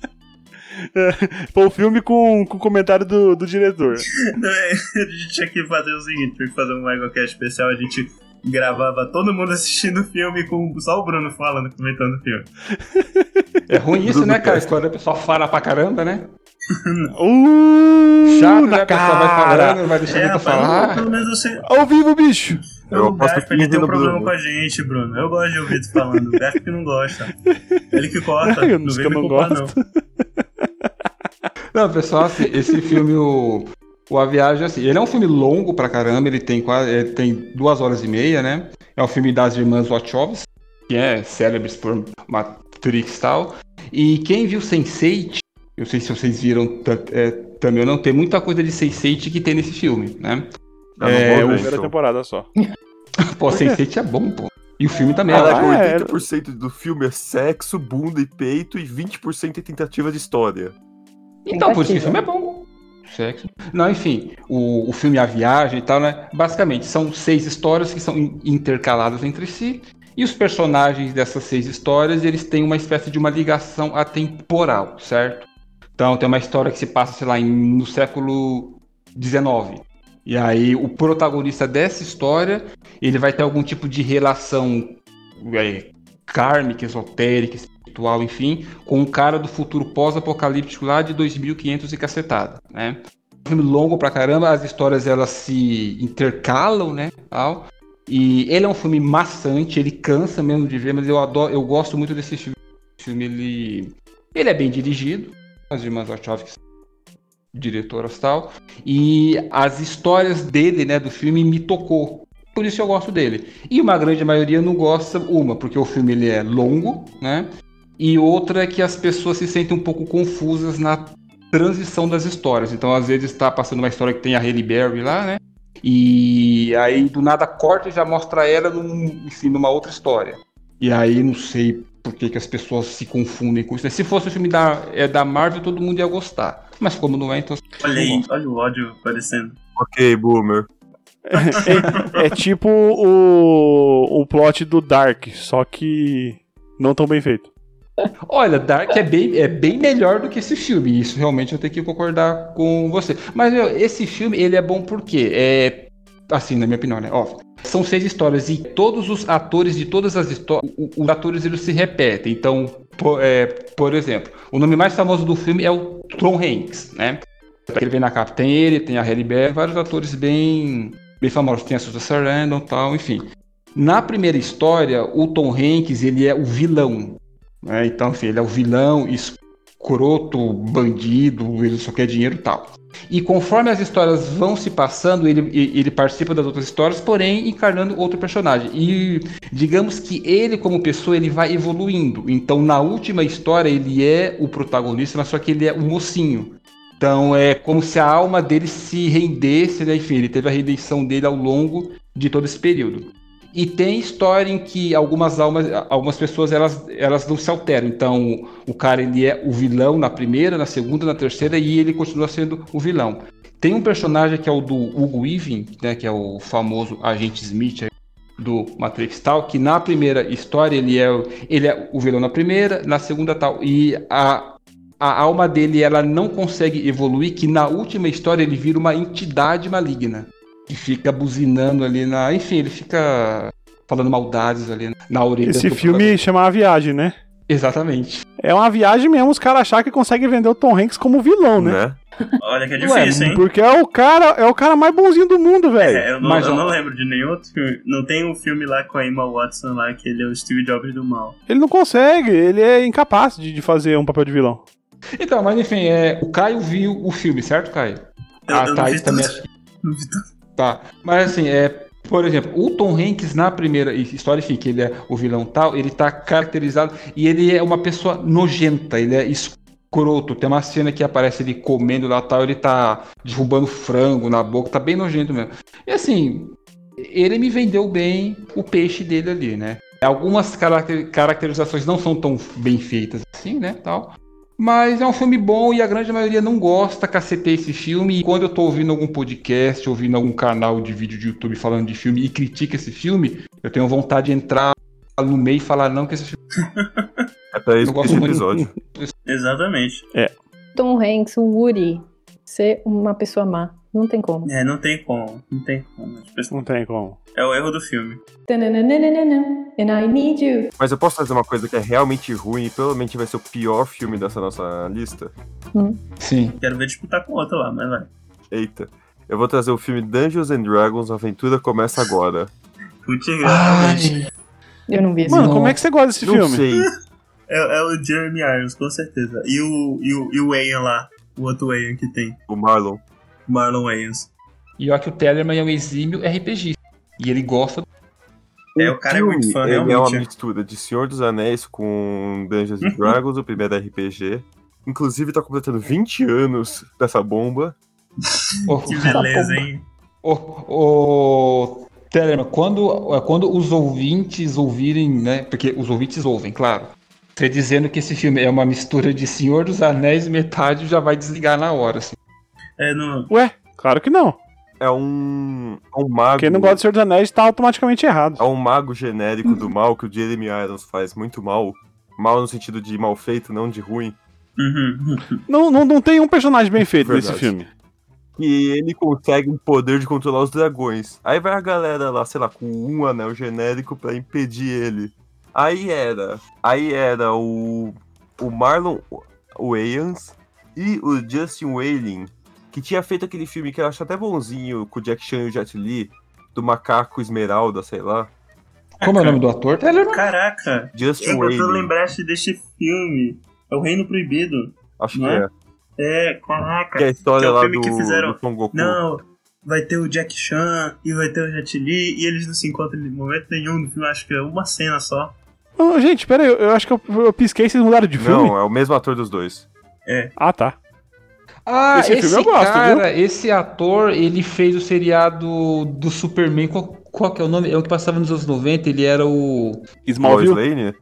Foi o filme com, com o comentário do, do diretor. Não, [LAUGHS] é, a gente tinha que fazer o seguinte: tinha que fazer um MegaCast especial. A gente gravava todo mundo assistindo o filme com só o Bruno falando, comentando o filme. É ruim isso, né, cara? Quando a pessoa fala pra caramba, né? Uh, Chato, na né? A pessoa vai falando, vai deixando É, pra falar. pelo menos você. Ao vivo, bicho. Eu o Gaspa, ele 15 tem um problema Bruno. com a gente, Bruno. Eu gosto de ouvir tu falando. O que não gosta. Ele que corta. [LAUGHS] Eu não não- vem eu me não culpar, gosto. não. Não, pessoal, assim, esse filme, o, o A Viagem, assim, ele é um filme longo pra caramba, ele tem quase, ele tem duas horas e meia, né? É um filme das irmãs Wachowski, que é célebres por Matrix e tal. E quem viu Sense8, eu sei se vocês viram é, também ou não, tem muita coisa de Sense8 que tem nesse filme, né? Eu não É, vou o- ver, Primeira temporada só. [LAUGHS] Pô, Sense8 é bom, pô. E o filme também é Ah, ótimo. é. 80% do filme é sexo, bunda e peito e 20% é tentativa de história. Então, por isso que o filme é bom. Sexo. Não, enfim, o, o filme A Viagem e tal, né? Basicamente, são seis histórias que são in- intercaladas entre si. E os personagens dessas seis histórias, eles têm uma espécie de uma ligação atemporal, certo? Então, tem uma história que se passa, sei lá, em- no século XIX. E aí, o protagonista dessa história, ele vai ter algum tipo de relação é, kármica, esotérica, espiritual, enfim, com um cara do futuro pós-apocalíptico lá de 2500 e cacetada, né? Um filme longo pra caramba, as histórias elas se intercalam, né, tal. E ele é um filme maçante, ele cansa mesmo de ver, mas eu adoro, eu gosto muito desse filme. Esse filme ele ele é bem dirigido, as irmãs Wachowski diretoras tal. E as histórias dele, né, do filme, me tocou. Por isso eu gosto dele. E uma grande maioria não gosta, uma, porque o filme ele é longo, né? E outra é que as pessoas se sentem um pouco confusas na transição das histórias. Então, às vezes, está passando uma história que tem a Halle Berry lá, né? E aí, do nada, corta e já mostra ela num, enfim, numa outra história. E aí, não sei por que, que as pessoas se confundem com isso. né? Se fosse o filme da, é, da Marvel, todo mundo ia gostar. Mas como não é, então... Olha aí, olha o ódio aparecendo. Ok, boomer. É tipo o, o plot do Dark, só que não tão bem feito. Olha, Dark é bem, é bem melhor do que esse filme. Isso realmente eu tenho que concordar com você. Mas meu, esse filme ele é bom porque é assim, na minha opinião, né? São seis histórias e todos os atores de todas as histórias, os atores eles se repetem. Então, por, é, por exemplo, o nome mais famoso do filme é o Tom Hanks, né? Ele vem na capa, tem ele, tem a Halle Berry, vários atores bem, bem famosos. Tem a Susan Sarandon tal, enfim. Na primeira história, o Tom Hanks ele é o vilão, né? Então, enfim, ele é o vilão, escroto, bandido, ele só quer dinheiro e tal. E conforme as histórias vão se passando, ele, ele participa das outras histórias, porém encarnando outro personagem. E digamos que ele, como pessoa, ele vai evoluindo. Então, na última história, ele é o protagonista, mas só que ele é o mocinho. Então, é como se a alma dele se rendesse, né? Enfim, ele teve a redenção dele ao longo de todo esse período. E tem história em que algumas almas, algumas pessoas elas, elas não se alteram. Então, o cara ele é o vilão na primeira, na segunda, na terceira e ele continua sendo o vilão. Tem um personagem que é o do Hugo Weaving, né, que é o famoso agente Smith do Matrix tal, que na primeira história ele é, ele é o vilão na primeira, na segunda tal. E a, a alma dele ela não consegue evoluir, que na última história ele vira uma entidade maligna que fica buzinando ali na. Enfim, ele fica falando maldades ali na orelha. Esse filme chama A Viagem, né? Exatamente. É uma viagem mesmo, os caras achar que conseguem vender o Tom Hanks como vilão, né? né? Olha que é Ué, difícil, hein? Porque é o cara, é o cara mais bonzinho do mundo, velho. É, eu não, Mas, eu ó. não lembro de nenhum outro filme. Não tem um filme lá com a Emma Watson lá que ele é o Steve Jobs do mal. Ele não consegue, ele é incapaz de, de fazer um papel de vilão. Então, mas enfim, é, o Caio viu o filme, certo, Caio? Eu, a eu não Thaís vi também tudo. acho que Não vi tudo. Tá. Mas assim, é. Por exemplo, o Tom Hanks na primeira história, enfim, que ele é o vilão tal, ele tá caracterizado e ele é uma pessoa nojenta, ele é escroto. Tem uma cena que aparece ele comendo lá tal, ele tá derrubando frango na boca, tá bem nojento mesmo. E assim, ele me vendeu bem o peixe dele ali, né? Algumas caracter- caracterizações não são tão bem feitas assim, né, tal. Mas é um filme bom e a grande maioria não gosta, cacetei esse filme. E quando eu tô ouvindo algum podcast, ouvindo algum canal de vídeo de YouTube falando de filme e critica esse filme, eu tenho vontade de entrar no meio e falar não que esse filme [LAUGHS] É pra isso Não que gosto esse muito. episódio. Exatamente. Tom Hanks, o Woody, ser uma pessoa má. Não tem como. É, não tem como. Não tem como. Não tem como. É o erro do filme. Tananana, And I need you. Mas eu posso fazer uma coisa que é realmente ruim e provavelmente vai ser o pior filme dessa nossa lista? Sim. Quero ver disputar com outro lá, mas vai. Eita. Eu vou trazer o filme Dungeons and Dragons, a aventura começa agora. Putz, realmente. Eu não vi esse Mano, filme. como é que você gosta desse Não filme? sei. [LAUGHS] É, é o Jeremy Irons, com certeza. E o, e o, e o Wayne lá. O outro Wayne que tem. O Marlon. Marlon Wayans. E olha que o Tellerman é um exímio RPG. E ele gosta. É, o cara é muito fã, Ele é uma realmente. mistura de Senhor dos Anéis com Dungeons and Dragons, o primeiro RPG. Inclusive tá completando 20 anos dessa bomba. Que beleza, hein? ô, ô, Tellerman, quando, é, quando os ouvintes ouvirem, né? Porque os ouvintes ouvem, claro. Você dizendo que esse filme é uma mistura de Senhor dos Anéis, metade já vai desligar na hora. Assim. É, no, Ué, claro que não. É um, é um mago. Quem não gosta de Senhor dos Anéis tá automaticamente errado. É um mago genérico do mal que o Jeremy Irons faz muito mal. Mal no sentido de mal feito, não de ruim. Uhum. Não, não, não tem um personagem bem feito Verdade. nesse filme. E ele consegue um poder de controlar os dragões. Aí vai a galera lá, sei lá, com um anel genérico pra impedir ele. Aí era. Aí era o. O Marlon Wayans e o Justin Whaling, que tinha feito aquele filme que eu acho até bonzinho com o Jack Chan e o Jet Li, do macaco esmeralda, sei lá. Como é o nome do ator? Caraca, Justin eu, eu lembraste deste filme. É o Reino Proibido. Acho que é? é. É, caraca. Que é a história Que é o lá filme do, que fizeram- do Son Goku. Não, vai ter o Jack Chan e vai ter o Jet Li e eles não se encontram em momento nenhum no filme, acho que é uma cena só. Ô, gente, pera aí, eu, eu acho que eu, eu pisquei e vocês mudaram de filme. Não, é o mesmo ator dos dois. Ah, tá. Ah, Esse esse, filme eu gosto, cara, esse ator, ele fez o seriado do Superman. Qual, qual que é o nome? É o que passava nos anos 90. Ele era o. Lois Smallville? Lane?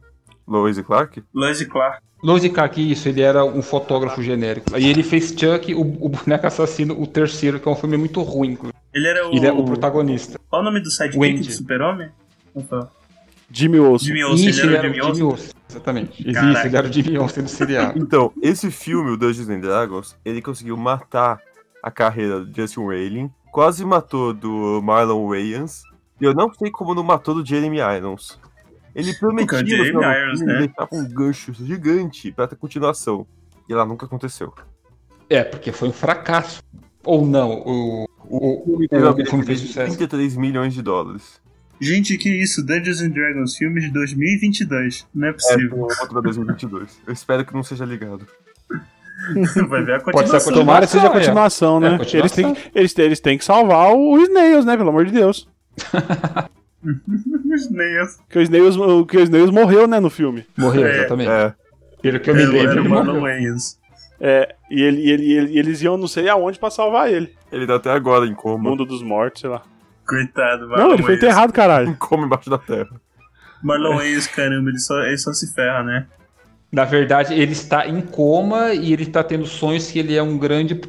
Lois e Clark? Lois e Clark. Lois Clark, isso, ele era um fotógrafo genérico. Aí ele fez Chuck, o, o boneco assassino, o terceiro, que é um filme muito ruim. Ele era o. Ele é o protagonista. Qual o nome do sidekick do Super-Homem? Opa. Jimmy Olsen. Jimmy Olsen, Isso, ele era o Jimmy Olsen. Olsen. Exatamente. Isso, Caraca. ele era o Jimmy Olsen do seriado. [LAUGHS] Então, esse filme, o Dungeons and Dragons, ele conseguiu matar a carreira do Justin Whalin, quase matou do Marlon Wayans, e eu não sei como não matou do Jeremy Irons. Ele prometia no do Irons, filme né? deixar um gancho gigante pra ter continuação. E lá nunca aconteceu. É, porque foi um fracasso. Ou não, o, o, o, o filme fez bilheteria de sucesso. 33 milhões de dólares. Gente, que isso? Dungeons and Dragons, filme de 2022. Não é É, possível. com outro pra 2022. Eu espero que não seja ligado. [LAUGHS] Vai ver a Pode ser a continuação. Tomara que seja a Continuação, continuação, é. né? É, continuação. Eles, têm, eles, têm, eles têm que salvar o Snails, né? Pelo amor de Deus. [LAUGHS] Os Nails. Que o Snails, o- que o Snails morreu, né, no filme. Morreu, É. exatamente. É, Pelo que eu me Era- lembro, ele morreu. Wayans. É, e, ele, e ele, e ele- e eles iam não sei aonde pra salvar ele. ele tá até agora em coma. Mundo dos mortos, sei lá. Coitado, Marlon Não, ele foi enterrado, caralho. Em coma embaixo da terra. Marlon Wayans, caramba, ele só, ele só se ferra, né? Na verdade, ele está em coma e ele está tendo sonhos que ele é um grande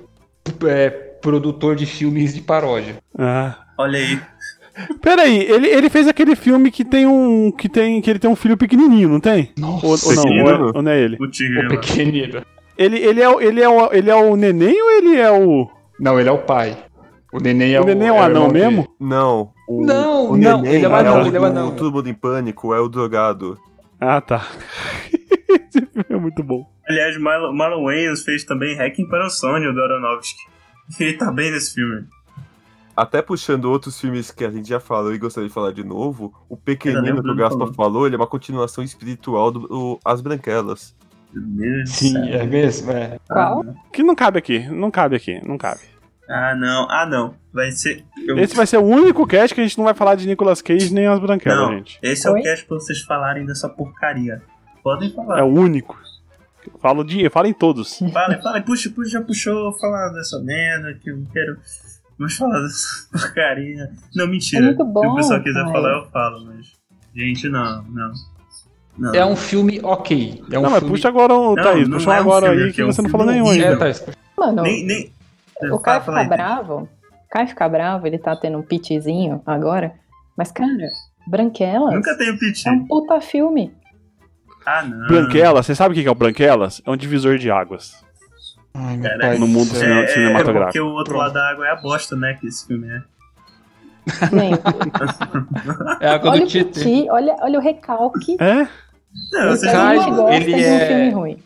é, produtor de filmes de paródia. Ah. Olha aí. Peraí, ele, ele fez aquele filme que tem um. que tem. que ele tem um filho pequenininho, não tem? Nossa, Ou, ou não, ou, é, ou não é ele? O Tigre o pequenino. Ele, ele, é, ele, é o, ele é o neném ou ele é o. Não, ele é o pai. O neném é o o. neném é o o anão mesmo? Não. O, Não, o não, neném ele é o anão, o ele é anão. Todo mundo em pânico, é o drogado. Ah, tá. [LAUGHS] Esse filme é muito bom. Aliás, Marlon, Marlon Wayans fez também Hacking para o Sonho do Aronofsky. [LAUGHS] Ele tá bem nesse filme. Até puxando outros filmes que a gente já falou e gostaria de falar de novo, o Pequenino que o do Gaspar falou. falou, ele é uma continuação espiritual do do As Branquelas. Sim, é mesmo? É. Qual? Que não cabe aqui, não cabe aqui, não cabe. Ah, não. Ah, não. Vai ser. eu- Esse vai ser o único cast que a gente não vai falar de Nicolas Cage nem as branquelas, Não, gente. esse é Oi? o cast pra vocês falarem dessa porcaria. Podem falar. É o único. Falo, de, eu falo em todos. [LAUGHS] Fala, fala, puxa, puxa, já puxou falar dessa merda que eu não quero. Vamos falar dessa [LAUGHS] porcaria. Não, mentira. É muito bom, Se o pessoal quiser pai. falar, eu falo, mas. Gente, não, não. Não. É um filme ok. É um não, mas filme... puxa agora, o Não, Thaís. não Puxa é um agora filme, aí que que é um você não falou nenhum ainda. É, tá. Mano, Nem. nem... o Caio fala aí, fica bravo. O Caio fica bravo, ele tá tendo um pitzinho agora. Mas, cara, Branquelas Nunca tenho piti. é um puta filme. Ah, não. Branquelas, você sabe o que é o Branquelas? É um divisor de águas. Ai, no do mundo É, é, cinematográfico. porque o outro lado da água é a bosta, né? Que esse filme é. Nem. [LAUGHS] É a água olha do piti, olha, olha o recalque. É? Não, Caio, gente não... gosta ele de um é- filme ruim.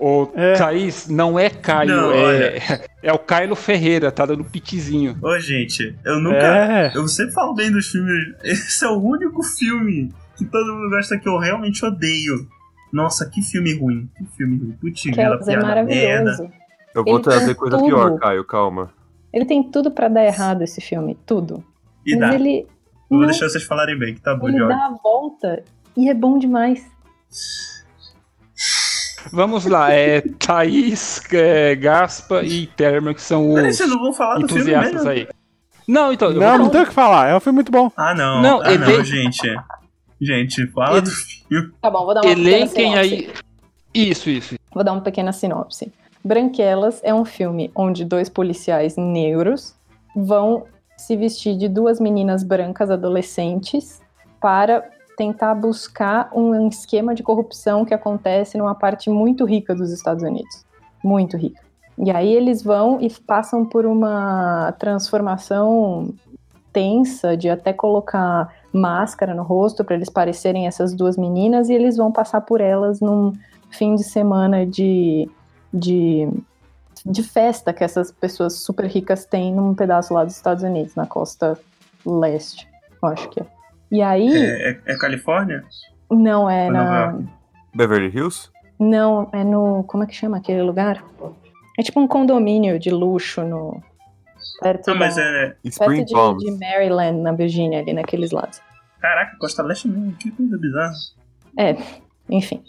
O É. Thaís não é Caio, Não, é, é o Caio Ferreira, tá dando pitizinho. Ô, gente, eu nunca. É. Eu sempre falo bem dos filmes. Esse é o único filme que todo mundo gosta que eu realmente odeio. Nossa, que filme ruim. Que filme ruim. Putz, Kells é maravilhoso. Eu vou Ele trazer coisa tudo. pior, Caio, calma. Ele tem tudo pra dar errado esse filme, tudo. E Mas dá. ele. Eu Vou não, deixar vocês falarem bem, que tá bom, ele dá a volta e é bom demais. Vamos lá, é Thaís, é, Gaspa e Terma, que são os vocês não vão falar do filme entusiastas mesmo? aí. Não, então, Não, não tem o que falar. É um filme muito bom. Ah, não. Não, ah, não, gente. Gente, fala Ele- do filme. Tá bom, vou dar uma pequena Elenquem sinopse. aí. Isso, isso. Vou dar uma pequena sinopse. Branquelas é um filme onde dois policiais negros vão se vestir de duas meninas brancas adolescentes para tentar buscar um esquema de corrupção que acontece numa parte muito rica dos Estados Unidos. Muito rica. E aí eles vão e passam por uma transformação tensa de até colocar máscara no rosto para eles parecerem essas duas meninas e eles vão passar por elas num fim de semana de, de, de festa que essas pessoas super ricas têm num pedaço lá dos Estados Unidos, na costa leste, eu acho que é. E aí, É, é, é Califórnia? não, é Ou na. Beverly Hills? Não, é no. Como é que chama aquele lugar? É tipo um condomínio de luxo no. Perto, Não, mas da, é. Spring perto de, de Maryland, na Virgínia, ali naqueles lados. Caraca, Costa Leste mesmo, que coisa bizarra. É, enfim.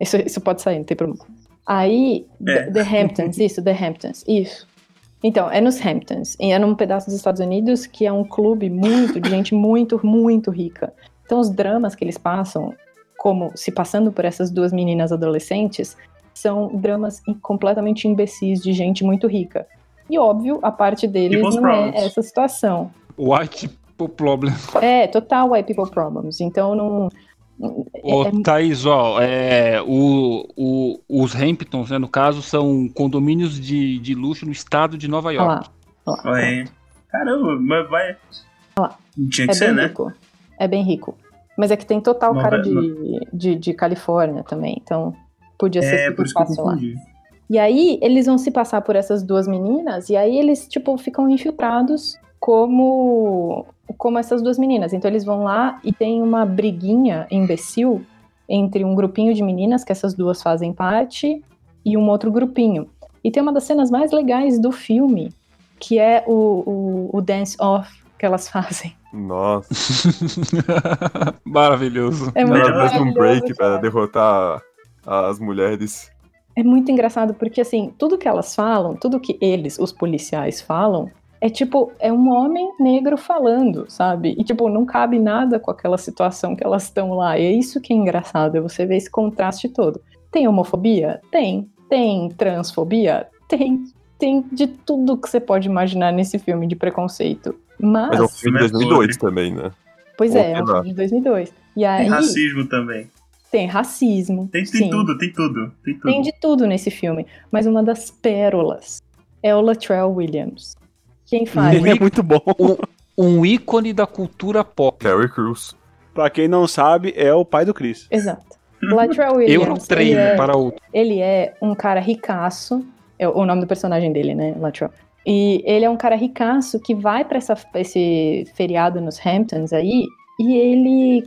Isso, isso pode sair, não tem problema. Aí, É. The, The Hamptons, isso, The Hamptons, isso. Então, é nos Hamptons. E é num pedaço dos Estados Unidos que é um clube muito, de gente muito, muito rica. Então, os dramas que eles passam, como se passando por essas duas meninas adolescentes, são dramas completamente imbecis de gente muito rica. E óbvio, a parte deles People's não é problems. essa situação. White people problem. É, total white people problems. Então, não. Ô, é- Thaís, ó, é, o, o- os Hamptons, né, no caso, são condomínios de, de luxo no estado de Nova Olha York. lá. olha lá. Olha aí. Caramba, mas vai. Olha lá. Tinha que É ser, bem né? rico. É bem rico. Mas é que tem total Não cara de, de, de Califórnia também. Então, podia ser É, super por isso que eu fácil lá. confundi. E aí, eles vão se passar por essas duas meninas, e aí eles, tipo, ficam infiltrados como, como essas duas meninas. Então, eles vão lá e tem uma briguinha imbecil entre um grupinho de meninas, que essas duas fazem parte, e um outro grupinho. E tem uma das cenas mais legais do filme, que é o, o, o dance-off que elas [LAUGHS] fazem. Nossa. [LAUGHS] Maravilhoso. É muito Melhor Mais um break para derrotar as mulheres. É muito engraçado porque, assim, tudo que elas falam, tudo que eles, os policiais, falam, é tipo, é um homem negro falando, sabe? E, tipo, não cabe nada com aquela situação que elas estão lá. E é isso que é engraçado, é você ver esse contraste todo. Tem homofobia? Tem. Tem transfobia? Tem. Tem de tudo que você pode imaginar nesse filme de preconceito. Mas, Mas é um filme de é 2002 também, né? pois é, é um filme de 2002. E aí Tem racismo também. tem racismo. Tem, tem sim. tudo, tem tudo. Tem tudo. Tem de tudo nesse filme, mas uma das pérolas é o Latrell Williams. Quem [LAUGHS] faz? Ele é muito bom. Um ícone da cultura pop. Terry Crews. Pra quem não sabe, é o pai do Chris. Exato. Latrell [LAUGHS] Williams. Eu não treino ele é, para outro. ele é um cara ricaço. É o nome do personagem dele, né? Latrell. E ele é um cara ricaço que vai pra essa- esse feriado nos Hamptons aí e ele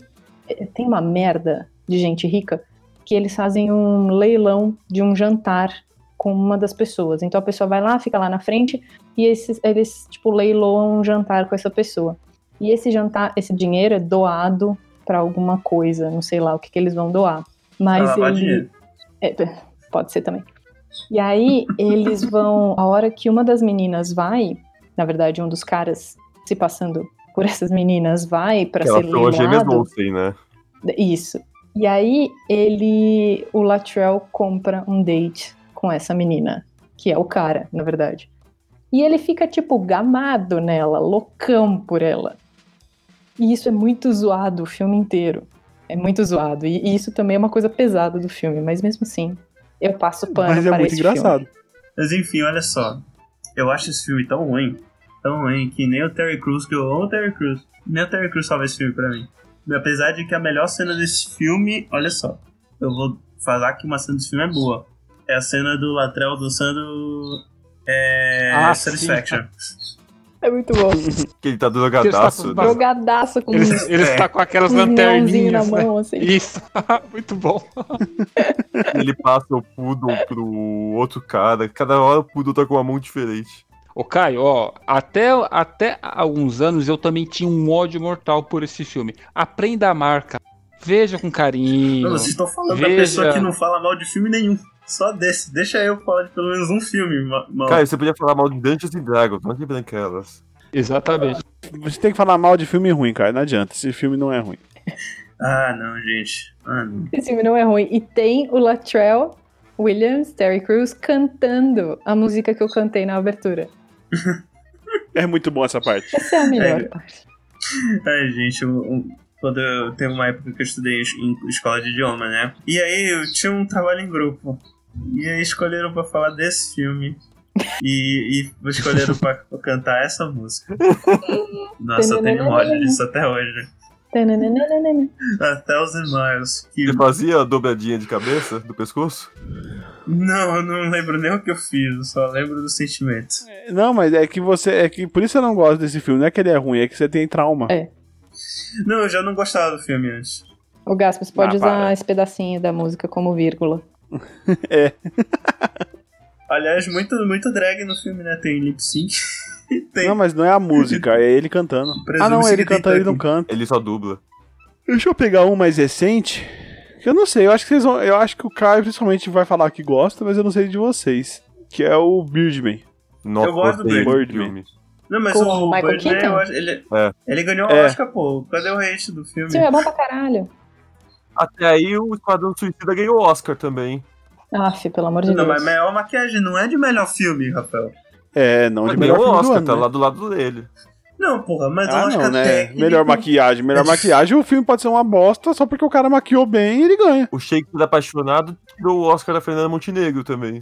eh, tem uma merda de gente rica que eles fazem um leilão de um jantar com uma das pessoas. Então a pessoa vai lá, fica lá na frente e esses, eles, tipo, leiloam um jantar com essa pessoa. E esse jantar, esse dinheiro é doado pra alguma coisa, não sei lá o que, que eles vão doar. Mas lavar ele. dinheiro. É, pode ser também. E aí eles vão. A hora que uma das meninas vai, na verdade, um dos caras se passando por essas meninas vai pra Que ser gêmeas leiloado. Olsen, né? Isso. E aí ele, o Latrell compra um date com essa menina, que é o cara, na verdade. E ele fica tipo gamado nela, loucão por ela. E isso é muito zoado o filme inteiro. É muito zoado. E, e isso também é uma coisa pesada do filme, mas mesmo assim, eu passo pano Mas é para muito esse engraçado. Mas enfim, olha só. Eu acho esse filme tão ruim, tão ruim, que nem o Terry Crews, que eu amo o Terry Crews, nem o Terry Crews salva esse filme pra mim. Apesar de que a melhor cena desse filme, olha só, eu vou falar que uma cena desse filme é boa. É a cena do Latrell dançando é, Ah, Satisfaction. É muito bom. [LAUGHS] Que ele tá Ele drogadaço. está com- né? Jogadaço com Ele, ele É. está com aquelas neonzinhos lanterninhas. na né? mão, assim. Isso, [LAUGHS] muito bom. [LAUGHS] Ele passa o poodle pro outro cara. Cada hora o poodle tá com uma mão diferente. Ô Caio, ó, até, até alguns anos eu também tinha um ódio mortal por esse filme. Aprenda a marca. Veja com carinho. Não, vocês estão falando da Veja. pessoa que não fala mal de filme nenhum. Só desse. Deixa eu falar de pelo menos um filme ma- mal. Cara, você podia falar mal de Dungeons and Dragons, não de branquelas. Exatamente. Você tem que falar mal de filme ruim, cara. Não adianta. Esse filme não é ruim. [LAUGHS] Ah, não, gente. Ah, não. Esse filme não é ruim. E tem o Latrell Williams, Terry Crews, cantando a música que eu cantei na abertura. É muito bom essa parte. Essa é a melhor É. parte. Ai, gente, um- um- quando eu teve uma época que eu estudei em em escola de idioma, né? E aí eu tinha um trabalho em grupo. E aí escolheram pra falar desse filme. E, e escolheram pra, pra [LAUGHS] cantar essa música. Nossa, eu tenho ódio disso até hoje. A Thousand Miles. Que... Você fazia a dobradinha de cabeça do pescoço? Não, eu não lembro nem o que eu fiz, eu só lembro do sentimento. Não, mas é que você. É que por isso eu não gosto desse filme. Não é que ele é ruim, é que você tem trauma. É. Não, eu já não gostava do filme antes. O Gaspar, você pode Ah, usar para. esse pedacinho da música como vírgula. [LAUGHS] Aliás, muito, muito drag no filme, né? Tem lip sync. [LAUGHS] Tem. Não, mas não é a música, é ele cantando. Presume-se ah, não, ele canta, ele não canta. Ele só dubla. Deixa eu pegar um mais recente. Que eu não sei, eu acho que vocês vão. Eu acho que o Caio principalmente vai falar que gosta, mas eu não sei de vocês. Que é o Birdman. Nossa, Eu gosto do Birdman. Não, mas Com o o Michael Birdman, acho- ele, É. ele ganhou É. o Oscar, pô. Cadê o hate do filme? Filme é bom pra caralho. Até aí o Esquadrão Suicida ganhou o Oscar também. Aff, pelo amor de Não, Deus. mas melhor maquiagem não é de melhor filme, Rafael. É, não de Mas melhor ganhou o filme Oscar, ano, tá né? lá do lado dele. Não, porra, mas Ah, Oscar não, né? técnico... Melhor maquiagem. Melhor maquiagem, o filme pode ser uma bosta só porque o cara maquiou bem e ele ganha. O Shakespeare apaixonado tirou o Oscar da Fernanda Montenegro também.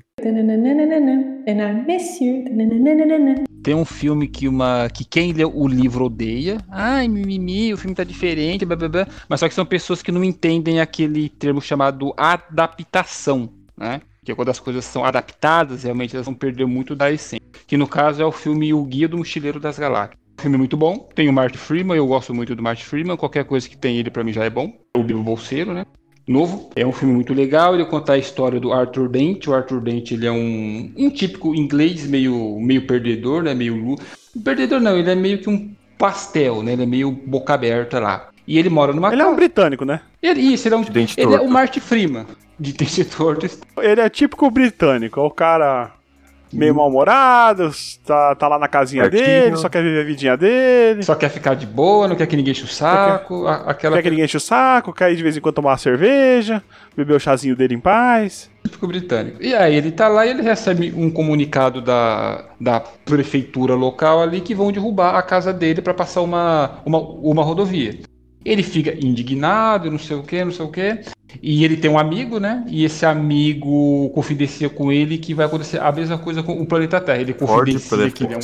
Tem um filme que uma que quem lê o livro odeia. Ai, mimimi, o filme tá diferente, blá, blá, blá. mas só que são pessoas que não entendem aquele termo chamado adaptação, né? Que é quando as coisas são adaptadas, realmente elas vão perder muito da essência. Que no caso é o filme O Guia do Mochileiro das Galáxias. Filme muito bom. Tem o Martin Freeman, eu gosto muito do Martin Freeman. Qualquer coisa que tem ele pra mim já é bom. O Bibo Bolseiro, né? Novo. É um filme muito legal. Ele conta a história do Arthur Dent. O Arthur Dent ele é um, um típico inglês meio, meio perdedor, né? Meio lu- perdedor não. Ele é meio que um pastel, né? Ele é meio boca aberta lá. E ele mora numa Ele é um casa. britânico, né? Ele, isso, ele é um. De dente Ele é torto. o Martin Freeman. De dente [LAUGHS] torto. Ele é típico britânico. É o cara meio mal-humorado, tá, tá lá na casinha dele, só quer viver a vidinha dele. Só quer ficar de boa, não quer que ninguém enche o saco. a- Aquela Quer que ninguém enche o saco, quer ir de vez em quando tomar uma cerveja, beber o chazinho dele em paz. típico britânico. E aí ele tá lá e ele recebe um comunicado da, da prefeitura local ali que vão derrubar a casa dele para passar uma, uma, uma rodovia. Ele fica indignado, não sei o que, não sei o que. E ele tem um amigo, né? E esse amigo confidencia com ele que vai acontecer a mesma coisa com o planeta Terra. Ele Forte confidencia que ele é um.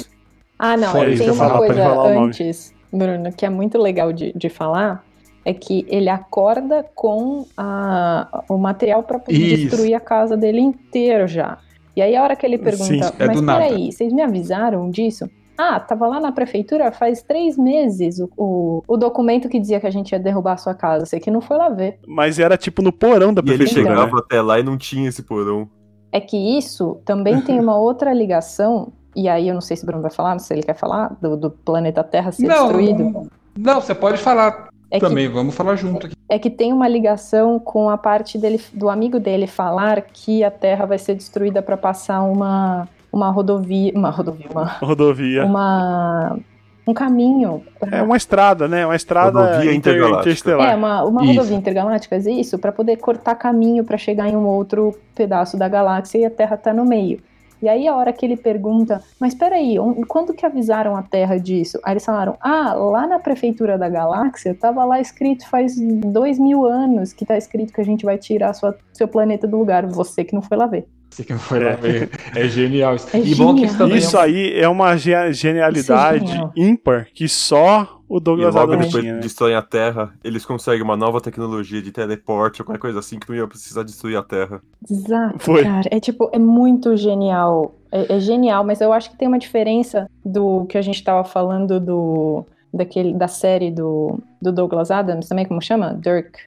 Ah, não, Fora tem uma coisa antes, Bruno, que é muito legal de, de falar, é que ele acorda com a- o material para poder Isso. destruir a casa dele inteiro já. E aí a hora que ele pergunta, Sim, é mas do nada." peraí, vocês me avisaram disso? Ah, tava lá na prefeitura faz três meses o, o, o documento que dizia que a gente ia derrubar a sua casa. Você que não foi lá ver. Mas era tipo no porão da E ele prefeitura. Então. chegava até lá e não tinha esse porão. É que isso também tem uma outra ligação, e aí eu não sei se o Bruno vai falar, se ele quer falar, do, do planeta Terra ser Não, destruído. Não, você pode falar É que também, vamos falar junto aqui. é que tem uma ligação com a parte dele, do amigo dele falar que a Terra vai ser destruída para passar uma, uma rodovia, uma rodovia, uma, Rodovia. uma- um caminho. pra- É uma estrada, né? Uma estrada Rodovia inter- intergaláctica. interestelar. É, uma, uma Isso. rodovia intergaláctica, é isso, para poder cortar caminho para chegar em um outro pedaço da galáxia e a Terra tá no meio. E aí a hora que ele pergunta, mas peraí, quando que avisaram a Terra disso? Aí eles falaram, ah, lá na prefeitura da galáxia tava lá escrito faz dois mil anos que tá escrito que a gente vai tirar sua, seu planeta do lugar, você que não foi lá ver. Você que lá ver. É genial isso. É e bom que genial. isso também Isso é um- aí é uma ge- genialidade é genial. ímpar que só o E Douglas logo Adams depois né? destroem a Terra, eles conseguem uma nova tecnologia de teleporte ou qualquer coisa assim que não ia precisar destruir a Terra. Exato, Foi. cara. É tipo, é muito genial. É, é genial, mas eu acho que tem uma diferença do que a gente tava falando do daquele da série do, do Douglas Adams, também como chama? Dirk.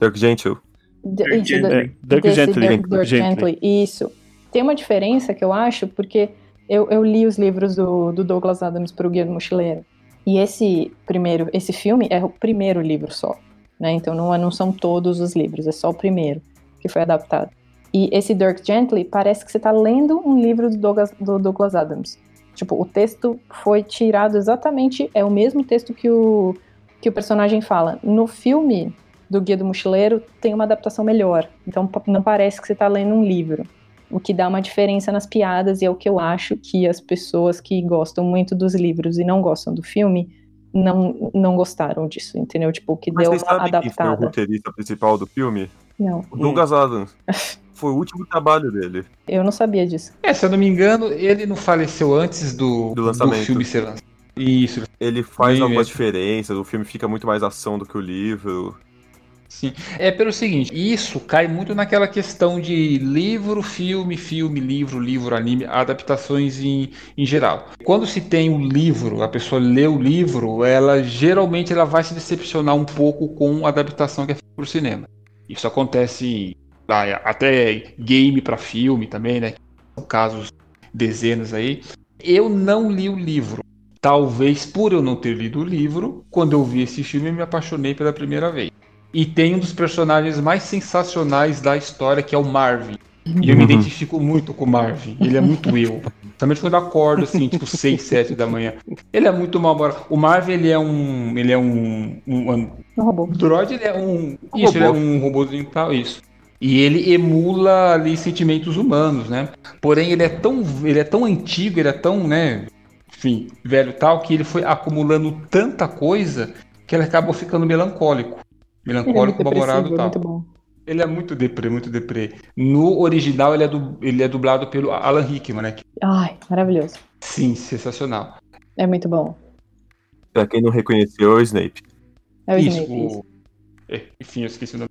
Dirk Gentle. Dirk isso, da- É, Dirk desse Gently. Dirk, Dirk Gently. Isso. Tem uma diferença que eu acho, porque eu, eu li os livros do, do Douglas Adams pro Guia do Mochileiro. E esse primeiro, esse filme é o primeiro livro só. Né? Então não, é- não são todos os livros, é só o primeiro que foi adaptado. E esse Dirk Gently parece que você está lendo um livro do Douglas, do Douglas Adams. Tipo, o texto foi tirado exatamente, é o mesmo texto que o, que o personagem fala. No filme do Guia do Mochileiro tem uma adaptação melhor. Então não parece que você está lendo um livro. O que dá uma diferença nas piadas e é o que eu acho que as pessoas que gostam muito dos livros e não gostam do filme não, não gostaram disso, entendeu? Tipo, o que Mas deu uma sabem quem foi o adaptada. roteirista principal do filme? Não, O Douglas Adams. [LAUGHS] Foi o último trabalho dele. eu não sabia disso. É, se eu não me engano, ele não faleceu antes do, Do do, lançamento. filme ser lançado. Isso, Ele faz Sim, algumas diferenças, o filme fica muito mais ação do que o livro. Sim. É pelo seguinte, isso cai muito naquela questão de livro, filme, filme, livro, livro, anime, adaptações em, em geral. Quando se tem um livro, a pessoa lê o livro, ela geralmente ela vai se decepcionar um pouco com a adaptação que é feita para o cinema. Isso acontece ah, até game para filme também, né? são casos dezenas aí. Eu não li o livro. Talvez por eu não ter lido o livro, quando eu vi esse filme, me apaixonei pela primeira vez. E tem um dos personagens mais sensacionais da história, que é o Marvin. E eu me Uhum. identifico muito com o Marvin. Ele é muito eu. Principalmente quando eu acordo, assim, tipo 6, 7 da manhã. Ele é muito mal O Marvin, ele é um. Ele é um. um, um Um robô. o droid ele é um. Um isso, ele é robô. um robôzinho e tal, isso. E ele emula ali sentimentos humanos, né? Porém, ele é tão, ele é tão antigo, ele é tão, né? Enfim, velho e tal, que ele foi acumulando tanta coisa que ele acabou ficando melancólico. Ele é Melancólico, muito mal-humorado depressivo, e é tal. muito bom. Ele é muito deprê, muito deprê. No original, ele é, du- ele é dublado pelo Alan Rickman, né? Ai, maravilhoso. Sim, sensacional. É muito bom. Pra quem não reconheceu, é o Snape. É o Isso, Snape. isso. o- é, enfim, eu esqueci o nome.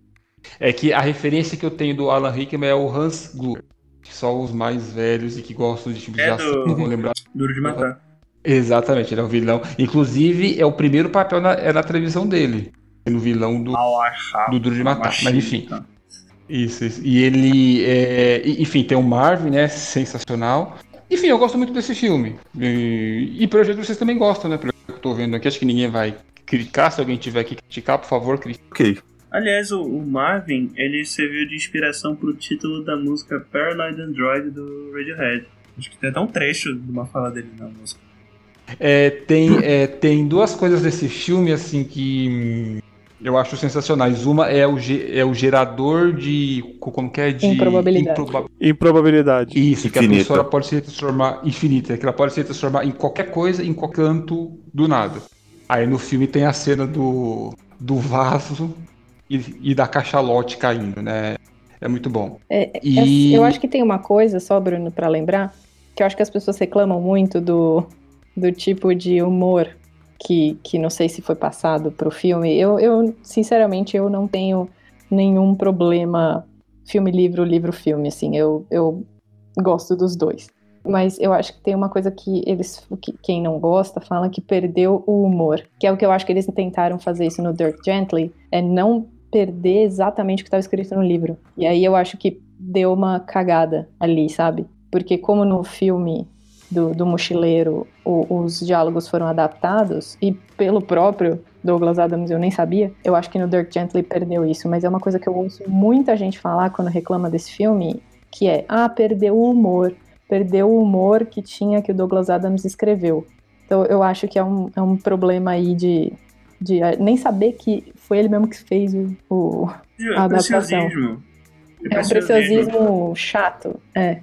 É que a referência que eu tenho do Alan Rickman é o Hans Gruber, que só os mais velhos e que gostam de filmes É de ação do- vão lembrar. Duro de matar. Exatamente, ele é o vilão. Inclusive, é o primeiro papel na, é na televisão dele. No vilão do, achado. do Duro de Matar. Mas enfim. Isso, isso. E ele. é, enfim, tem o Marvin, né? Sensacional. Enfim, eu gosto muito desse filme. E, e pelo jeito vocês também gostam, né? Pelo que eu tô vendo aqui, acho que ninguém vai criticar. Se alguém tiver que criticar, por favor, critique. Ok. Aliás, o, o Marvin, ele serviu de inspiração pro título da música Paranoid Android do Radiohead. Acho que tem até um trecho de uma fala dele na música. É, tem, é, tem duas coisas desse filme, assim, que hum, eu acho sensacionais. Uma é o, ge- é o gerador de. Como que é? De Improbabilidade. improba- Improbabilidade. Isso, que a Infinita. pessoa pode se transformar. Infinita, que ela pode se transformar em qualquer coisa, em qualquer canto do nada. Aí no filme tem a cena do, do vaso e, e da cachalote caindo, né? É muito bom. É, E- Eu acho que tem uma coisa, só, Bruno, pra lembrar, que eu acho que as pessoas reclamam muito do, do tipo de humor que, que não sei se foi passado pro filme. Eu, eu, sinceramente, eu não tenho nenhum problema filme, livro, livro, filme, assim. Eu, eu gosto dos dois. Mas eu acho que tem uma coisa que eles, que quem não gosta, fala que perdeu o humor. Que é o que eu acho que eles tentaram fazer isso no Dirk Gently, é não perder exatamente o que estava escrito no livro. E aí eu acho que deu uma cagada ali, sabe? Porque como no filme do, do mochileiro o- os diálogos foram adaptados, e pelo próprio Douglas Adams eu nem sabia, eu acho que no Dirk Gently perdeu isso, mas é uma coisa que eu ouço muita gente falar quando reclama desse filme, que é, ah, perdeu o humor, perdeu o humor que tinha que o Douglas Adams escreveu. Então eu acho que é um, é um problema aí de, de eh, nem saber que foi ele mesmo que fez o, o É A preciosismo. é um preciosismo chato. É.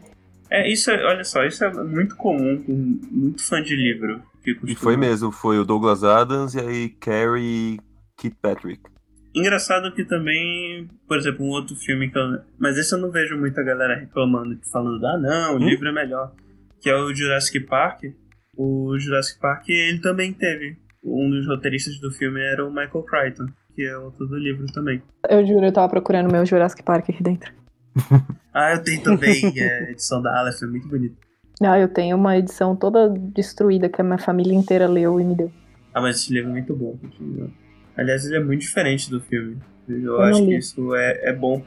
É, isso é, olha só, isso é muito comum com muito fã de livro. Que E foi mesmo, foi o Douglas Adams e aí Carrie e Kit Patrick. Engraçado que também, por exemplo, um outro filme que eu. Mas esse eu não vejo muita galera reclamando, falando, ah não, o Hum? livro é melhor. Que é o Jurassic Park. O Jurassic Park, ele também teve. Um dos roteiristas do filme era o Michael Crichton, que é autor do livro também. Eu juro, eu tava procurando meu Jurassic Park aqui dentro. Ah, eu tenho também é, a edição da Aleph, é muito bonita. Ah, eu tenho uma edição toda destruída que a minha família inteira leu e me deu. Ah, mas esse livro é muito bom. continua. Aliás, ele é muito diferente do filme. Eu, não acho que isso é, é bom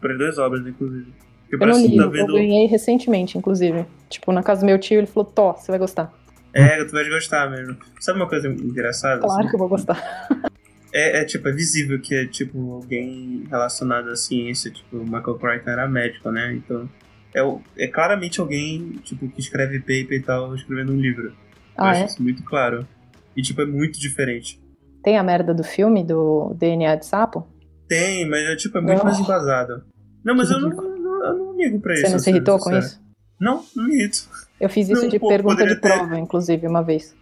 para as duas obras, inclusive. Porque Eu não li, tá eu vendo. ganhei recentemente, inclusive. Tipo, na casa do meu tio, ele falou, Tó, você vai gostar. É, tu vai gostar mesmo. Sabe uma coisa engraçada? Claro assim? que eu vou gostar. [LAUGHS] É, é, tipo, é visível que é tipo alguém relacionado à ciência, tipo, o Michael Crichton era médico, né? Então, é, o- é claramente alguém, tipo, que escreve paper e tal, escrevendo um livro. Eu Ah, acho é? isso muito claro. E, tipo, é muito diferente. Tem a merda do filme, do DNA de sapo? Tem, mas é, tipo, é muito Oh. mais embasado. Não, mas eu não, não- eu não ligo pra isso. Você não se irritou com isso? Não, não me irrito. Eu fiz isso Não, de pô, pergunta de ter. prova, inclusive, uma vez.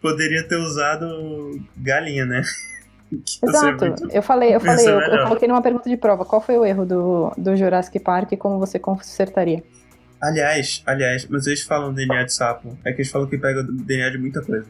Poderia ter usado galinha, né? [LAUGHS] Ser Exato. Eu falei, eu ia falei, eu, eu coloquei numa pergunta de prova. Qual foi o erro do, do Jurassic Park e como você consertaria? Aliás, aliás, mas eles falam DNA de sapo. É que eles falam que pega DNA de muita coisa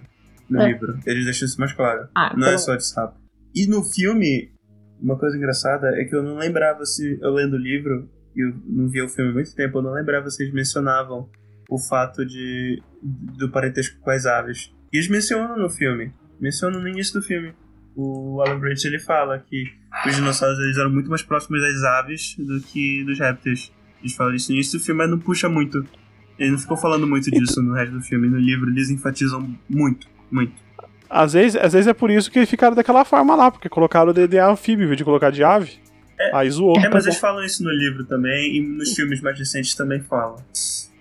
no É. livro. Eles deixam isso mais claro. Ah, Não é pelo- só de sapo. E no filme, uma coisa engraçada é que eu não lembrava se eu lendo o livro, e eu não via o filme há muito tempo, eu não lembrava se eles mencionavam o fato de do parentesco com as aves. E eles mencionam no filme. Mencionam no início do filme. O Alan Bridge ele fala que os dinossauros eles eram muito mais próximos das aves do que dos répteis. Eles falam isso início do filme, mas não puxa muito. Ele não ficou falando muito disso no resto do filme. No livro eles enfatizam muito, muito. Às vezes, às vezes é por isso que ficaram daquela forma lá, porque colocaram o DD anfíbio em vez de colocar de ave. Aí zoou. É, mas eles falam isso no livro também, e nos filmes mais recentes também falam.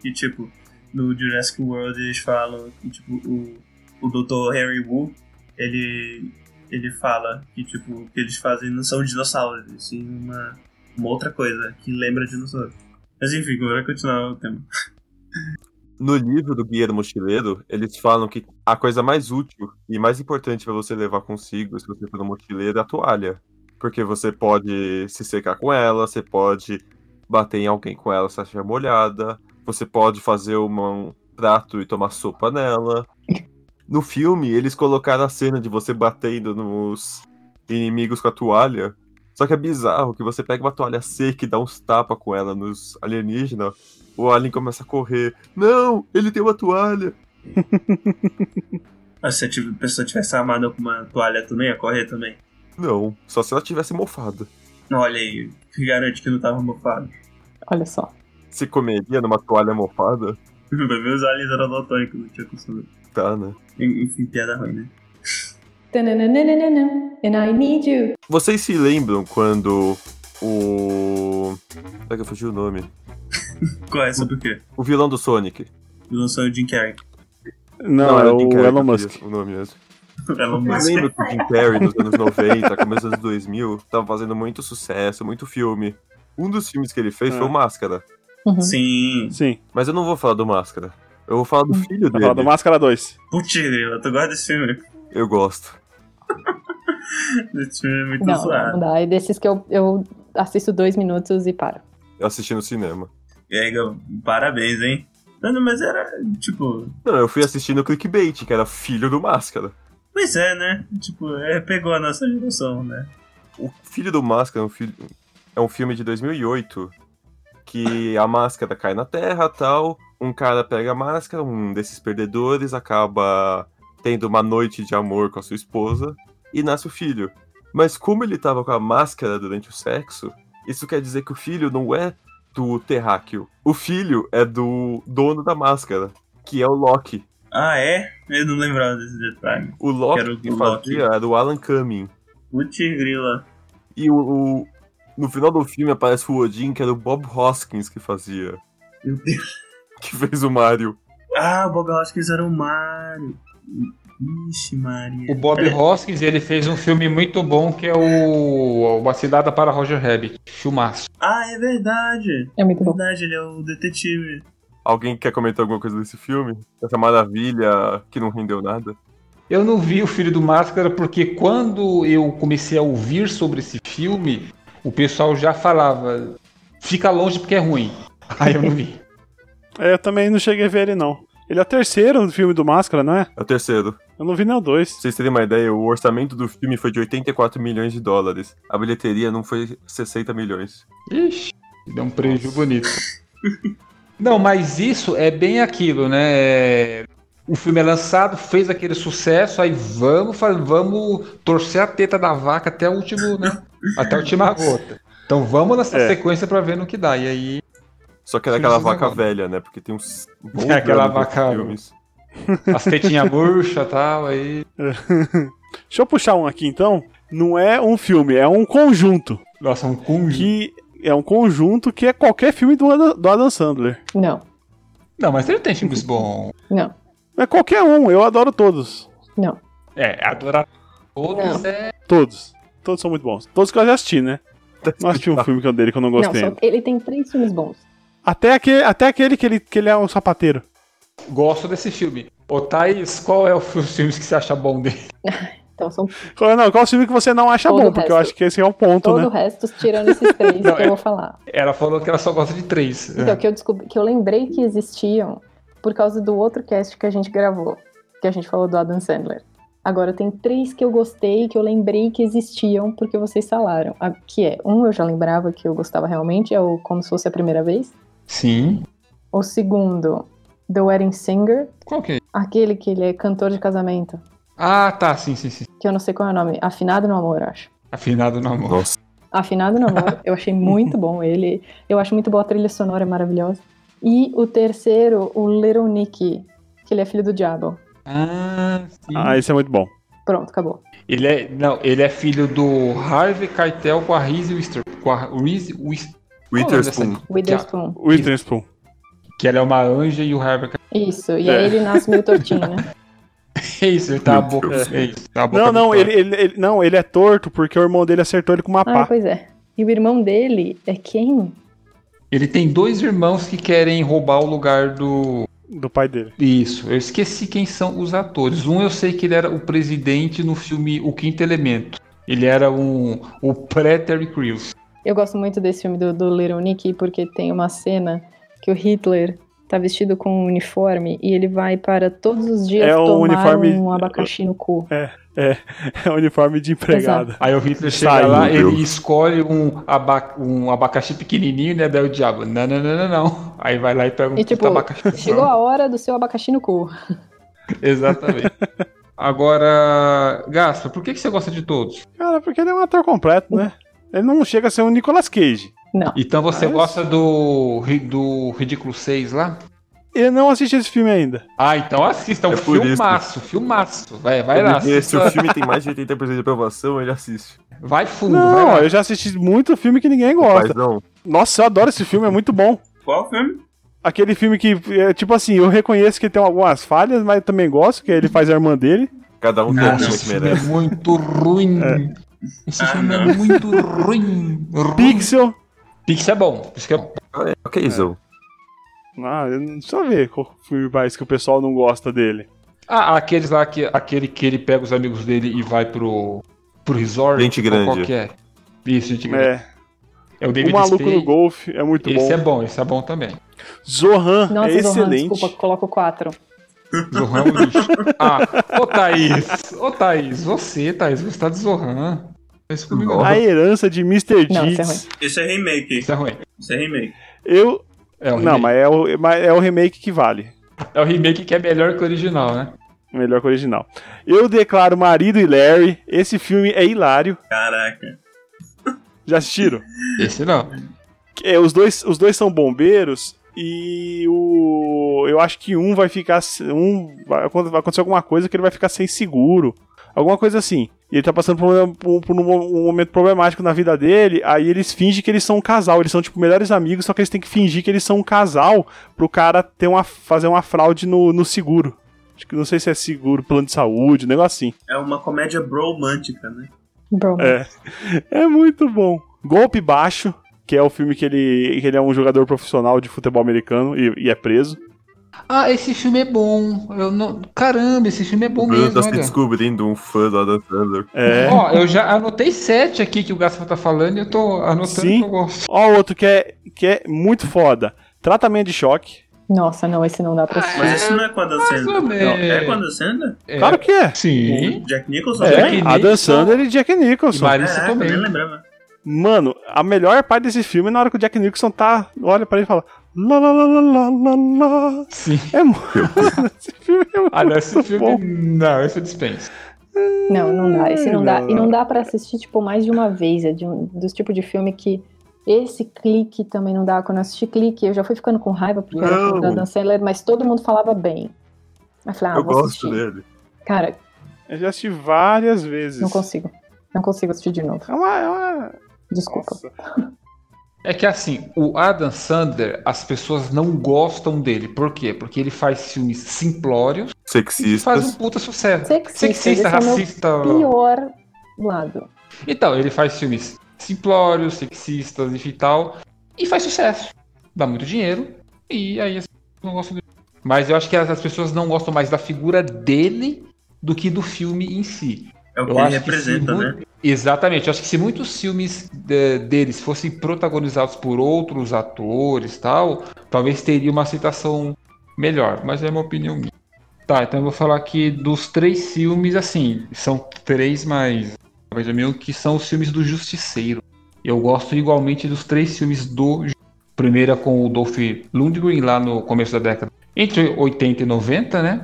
Que, tipo, no Jurassic World eles falam que, tipo, o, o Dr. Harry Wu, ele, ele fala que, tipo, o que eles fazem não são dinossauros, e sim uma, uma outra coisa que lembra dinossauro. Mas enfim, bora continuar o tema. [LAUGHS] No livro do Guia do Mochileiro, eles falam que a coisa mais útil e mais importante pra você levar consigo, se você for no mochileiro, é a toalha. Porque você pode se secar com ela, você pode bater em alguém com ela se ela estiver molhada, você pode fazer uma- um prato e tomar sopa nela. No filme, eles colocaram a cena de você batendo nos inimigos com a toalha. Só que é bizarro que você pega uma toalha seca e dá uns tapas com ela nos alienígenas. O alien começa a correr. Não, ele tem uma toalha. [LAUGHS] Mas se a pessoa tivesse armada com uma toalha, tu não ia correr também? Não, só se ela tivesse mofada. Olha aí, que garante que não tava mofado. Olha só. Se comeria numa toalha mofada, [LAUGHS] os aliens eram daltônicos, não tinha costume. Tá, né? Enfim, piada ruim, né? And I need you. Vocês se lembram quando o. Como é que eu fugi o nome? [LAUGHS] Qual é? Sobre o quê? O vilão do Sonic. O Jim Carrey. Não, é era o Jim Carrey Elon eu Musk. O nome mesmo. [LAUGHS] Elon Eu Musk. lembro que o Jim Carrey nos anos 90, começo dos anos 2000, tava fazendo muito sucesso, muito filme. Um dos filmes que ele fez Ah. foi o Máscara. Uhum. Sim. Sim. Mas eu não vou falar do Máscara. Eu vou falar do filho Vai falar do dele. Máscara 2. Putz, grila, tu gosta desse filme? Eu gosto. Esse filme é muito Não, zoado. não dá. É desses que eu, eu assisto dois minutos e paro. Eu assisti no cinema. E aí, parabéns, hein? Não, não, mas era, tipo... Não, eu fui assistindo o Clickbait, que era filho do Máscara. Pois é, né? Tipo, é, pegou a nossa geração, né? O Filho do Máscara é um, fi- é um filme de 2008 que a máscara cai na terra tal. Um cara pega a máscara, um desses perdedores acaba tendo uma noite de amor com a sua esposa e nasce o filho. Mas como ele tava com a máscara durante o sexo, isso quer dizer que o filho não é do terráqueo. O filho é do dono da máscara, que é o Loki. Ah, é? Eu não lembrava desse detalhe. O Loki que o fazia era o Alan Cumming. Putz, grila. E o, o- no final do filme aparece o Odin, que era o Bob Hoskins que fazia. Meu Deus. [LAUGHS] Que fez o Mario. Ah, o Bob Hoskins era o Mario. Ixi, Maria. O Bob Hoskins, ele fez um filme muito bom que é o Uma Cidade para Roger Rabbit. Filmaço. Ah, é verdade. É muito É bom. verdade, ele é o detetive. Alguém quer comentar alguma coisa desse filme? Essa maravilha que não rendeu nada? Eu não vi o Filho do Máscara porque quando eu comecei a ouvir sobre esse filme, o pessoal já falava, fica longe porque é ruim. [LAUGHS] Aí eu não vi. É, eu também não cheguei a ver ele, não. Ele é o terceiro filme do Máscara, não é? É o terceiro. Eu não vi nem o dois. Pra vocês terem uma ideia, o orçamento do filme foi de 84 milhões de dólares. A bilheteria não foi 60 milhões. Ixi, deu um prejuízo bonito. [LAUGHS] Não, mas isso é bem aquilo, né? O filme é lançado, fez aquele sucesso, aí vamos, vamos torcer a teta da vaca até o último, né? Até a última gota. Então vamos nessa É. sequência pra ver no que dá. E aí, Só que era aquela vaca agora. velha, né? Porque tem uns [LAUGHS] É aquela vaca- filmes. [LAUGHS] as tetinhas murchas e tal, aí. [LAUGHS] Deixa eu puxar um aqui então. Não é um filme, é um conjunto. Nossa, um conjunto. Que é um conjunto que é qualquer filme do Adam, do Adam Sandler. Não, Não, mas ele tem filmes bons. não, É qualquer um, eu adoro todos. não. É, adorar todos Não. é. Todos. Todos são muito bons. Todos que eu já assisti, né? Não assisti um filme que eu- dele que eu não Não, gostei. só- ainda. ele tem três filmes bons. Até, aquele, até aquele que ele, que ele é um sapateiro. Gosto desse filme. Ô, Thaís, qual é o [LAUGHS] fi- os filmes que você acha bom dele? [LAUGHS] Então são Qual, não, qual filme que você não acha Todo bom? o Porque eu resto. acho que esse é o ponto, todo né? o resto, tirando esses três Não, que é- eu vou falar. Ela falou que ela só gosta de três. Então, que eu descobri, que eu lembrei que existiam por causa do outro cast que a gente gravou, que a gente falou do Adam Sandler. Agora tem três que eu gostei, que eu lembrei que existiam porque vocês falaram. A- Que é, um eu já lembrava que eu gostava realmente, é o Como Se Fosse a Primeira Vez. Sim. O segundo, The Wedding Singer, Qual que é? aquele que ele é cantor de casamento, Ah, tá, sim, sim, sim. que eu não sei qual é o nome, Afinado no Amor, acho. Afinado no amor. Nossa. Afinado no Amor, eu achei muito [LAUGHS] bom ele. Eu acho muito boa a trilha sonora, é maravilhosa. E o terceiro, o Little Nicky, que ele é filho do diabo. Ah, sim. Ah, esse é muito bom. Pronto, acabou. Ele é, não, ele é filho do Harvey Keitel com a Reese Witherspoon. Com a Reese Wis- qual é o nome dessa- Witherspoon. Witherspoon. Witherspoon. Que ela é uma anja e o Harvey Keitel. Isso, e É. aí ele nasce meio tortinho, né? [LAUGHS] É isso, ele tá a boca. É isso, tá a boca Não, não, ele, ele, ele- não, ele é torto porque o irmão dele acertou ele com uma Ah, pá. pois é. E o irmão dele é quem? Ele tem dois irmãos que querem roubar o lugar do. Do pai dele. Isso, eu esqueci quem são os atores. Um eu sei que ele era o presidente no filme O Quinto Elemento. Ele era um, o pré-Terry Crews. Eu gosto muito desse filme do, do Little Nicky porque tem uma cena que o Hitler tá vestido com um uniforme e ele vai para todos os dias É o tomar uniforme- um abacaxi no cu. É [LAUGHS] o uniforme de empregado. Aí o Hitler chega Saiu, lá, ele escolhe um, aba um abacaxi pequenininho, né? Daí o diabo, não, não, não, não, não. Aí vai lá e pega um E tipo, abacaxi. chegou a hora do seu abacaxi no cu. [LAUGHS] Exatamente. Agora, Gaspa, por que, que você gosta de todos? Cara, porque ele é um ator completo, né? [LAUGHS] Ele não chega a ser um Nicolas Cage. Não. Então você Mas- gosta do, do Ridículo 6 lá? Eu não assisti esse filme ainda. Ah, então assista, é um É isso. filmaço, filmaço. Vai, vai lá. Se o filme tem mais de 80% de aprovação, ele assiste. Vai fundo, vai Não, lá. eu já assisti muito filme que ninguém Mas gosta. não. Nossa, eu adoro esse filme, é muito bom. Qual filme? Aquele filme que, é, tipo assim, eu reconheço que tem algumas falhas, mas eu também gosto, que ele faz a irmã dele. Cada um tem o filme que é merece. muito ruim. Esse Ah, filme é não. muito ruim. Pixel. Pix é bom. Pix é bom. Ok, Zou. Ah, eu não- deixa eu ver qual filme mais que o pessoal não gosta dele. Ah, aqueles lá que aquele que ele pega os amigos dele e vai pro pro resort. Gente grande. Qual que é? Isso, gente grande. É, É o o David Maluco Spade. no Golfe é muito Esse bom. é bom, esse é bom também. Zohan Nossa, é Zohan, excelente. desculpa, coloco quatro. Zohan é um lixo. Ah, ô Thaís, ô Thaís, você, Thaís, você tá de Zohan. Faz isso comigo não. A herança de Mr. Não, isso é é remake. Isso é ruim. Isso é remake. eu. É um Não, remake. mas é, o, mas é o remake que vale. É o remake que é melhor que o original, né? Melhor que o original. Eu declaro Marido e Larry. Esse filme é hilário. Caraca. Já assistiram? Esse não. É, os, dois, os dois são bombeiros e o. Eu acho que um vai ficar. Um. Vai, vai acontecer alguma coisa que ele vai ficar sem seguro. Alguma coisa assim. E ele tá passando por, um- por- por um, um momento problemático na vida dele. Aí eles fingem que eles são um casal. Eles são, tipo, melhores amigos, só que eles têm que fingir que eles são um casal pro cara ter uma, fazer uma fraude no, no seguro. Acho que não sei se é seguro, plano de saúde, um negócio assim. É uma comédia bromântica, né? É. É muito bom. Golpe Baixo, que é o filme que ele, que ele é um jogador profissional de futebol americano e, e é preso. Ah, esse filme é bom. Eu não... Caramba, esse filme é bom O Bruno mesmo, tá se olha. descobrindo um fã do Adam Sandler. É. Ó, eu já anotei sete aqui que o Gaspar tá falando e eu tô anotando Sim. que eu gosto. Ó, outro que é, que é muito foda. Tratamento de choque. Nossa, não, esse não dá pra assistir. Mas esse não é com a Dan Sandler. É com a Dan Sandler? É. Claro que é. Sim. O Jack Nicholson? É, Jack Adam Nicholson. Sandler e Jack E Nicholson. Marissa Caraca, também. nem lembrava. Mano, a melhor parte desse filme é na hora que o Jack Nicholson tá. Olha pra ele e fala. Lá, lá, lá, lá, lá, lá, lá. Sim. É muito. [LAUGHS] esse filme é muito Ah, não, esse filme. bom. Não, esse eu dispenso. Não, não dá. Esse não dá. Não, E não. dá pra assistir, tipo, mais de uma vez. É de um, dos tipos de filme que. Esse clique também não dá. Quando eu assisti clique, eu já fui ficando com raiva, porque era Não. filme da Dan Sandler, mas todo mundo falava bem. Eu falei, ah, eu vou gosto assistir. dele. Cara, Eu já assisti várias vezes. não consigo. Não consigo assistir de novo. É uma. É uma... Desculpa. Nossa. É que assim, o Adam Sandler, as pessoas não gostam dele. Por quê? Porque ele faz filmes simplórios e faz um Sexistas. puta sucesso. Sexista, Sexista, é racista. Pior lado. Então, ele faz filmes simplórios, sexistas, enfim e tal. E faz sucesso. Dá muito dinheiro. E aí as pessoas não gostam dele. Mas eu acho que as pessoas não gostam mais da figura dele do que do filme em si. É o que Eu ele acho que representa, se né? Exatamente. Acho que se muitos filmes de- deles fossem protagonizados por outros atores e tal, talvez teria uma aceitação melhor. Mas é uma opinião minha. Tá, então eu vou falar aqui dos três filmes, assim, são três mais, mais ou menos, que são os filmes do Justiceiro. Eu gosto igualmente dos três filmes do é com o Dolph Lundgren lá no começo da década, entre 80 e 90, né?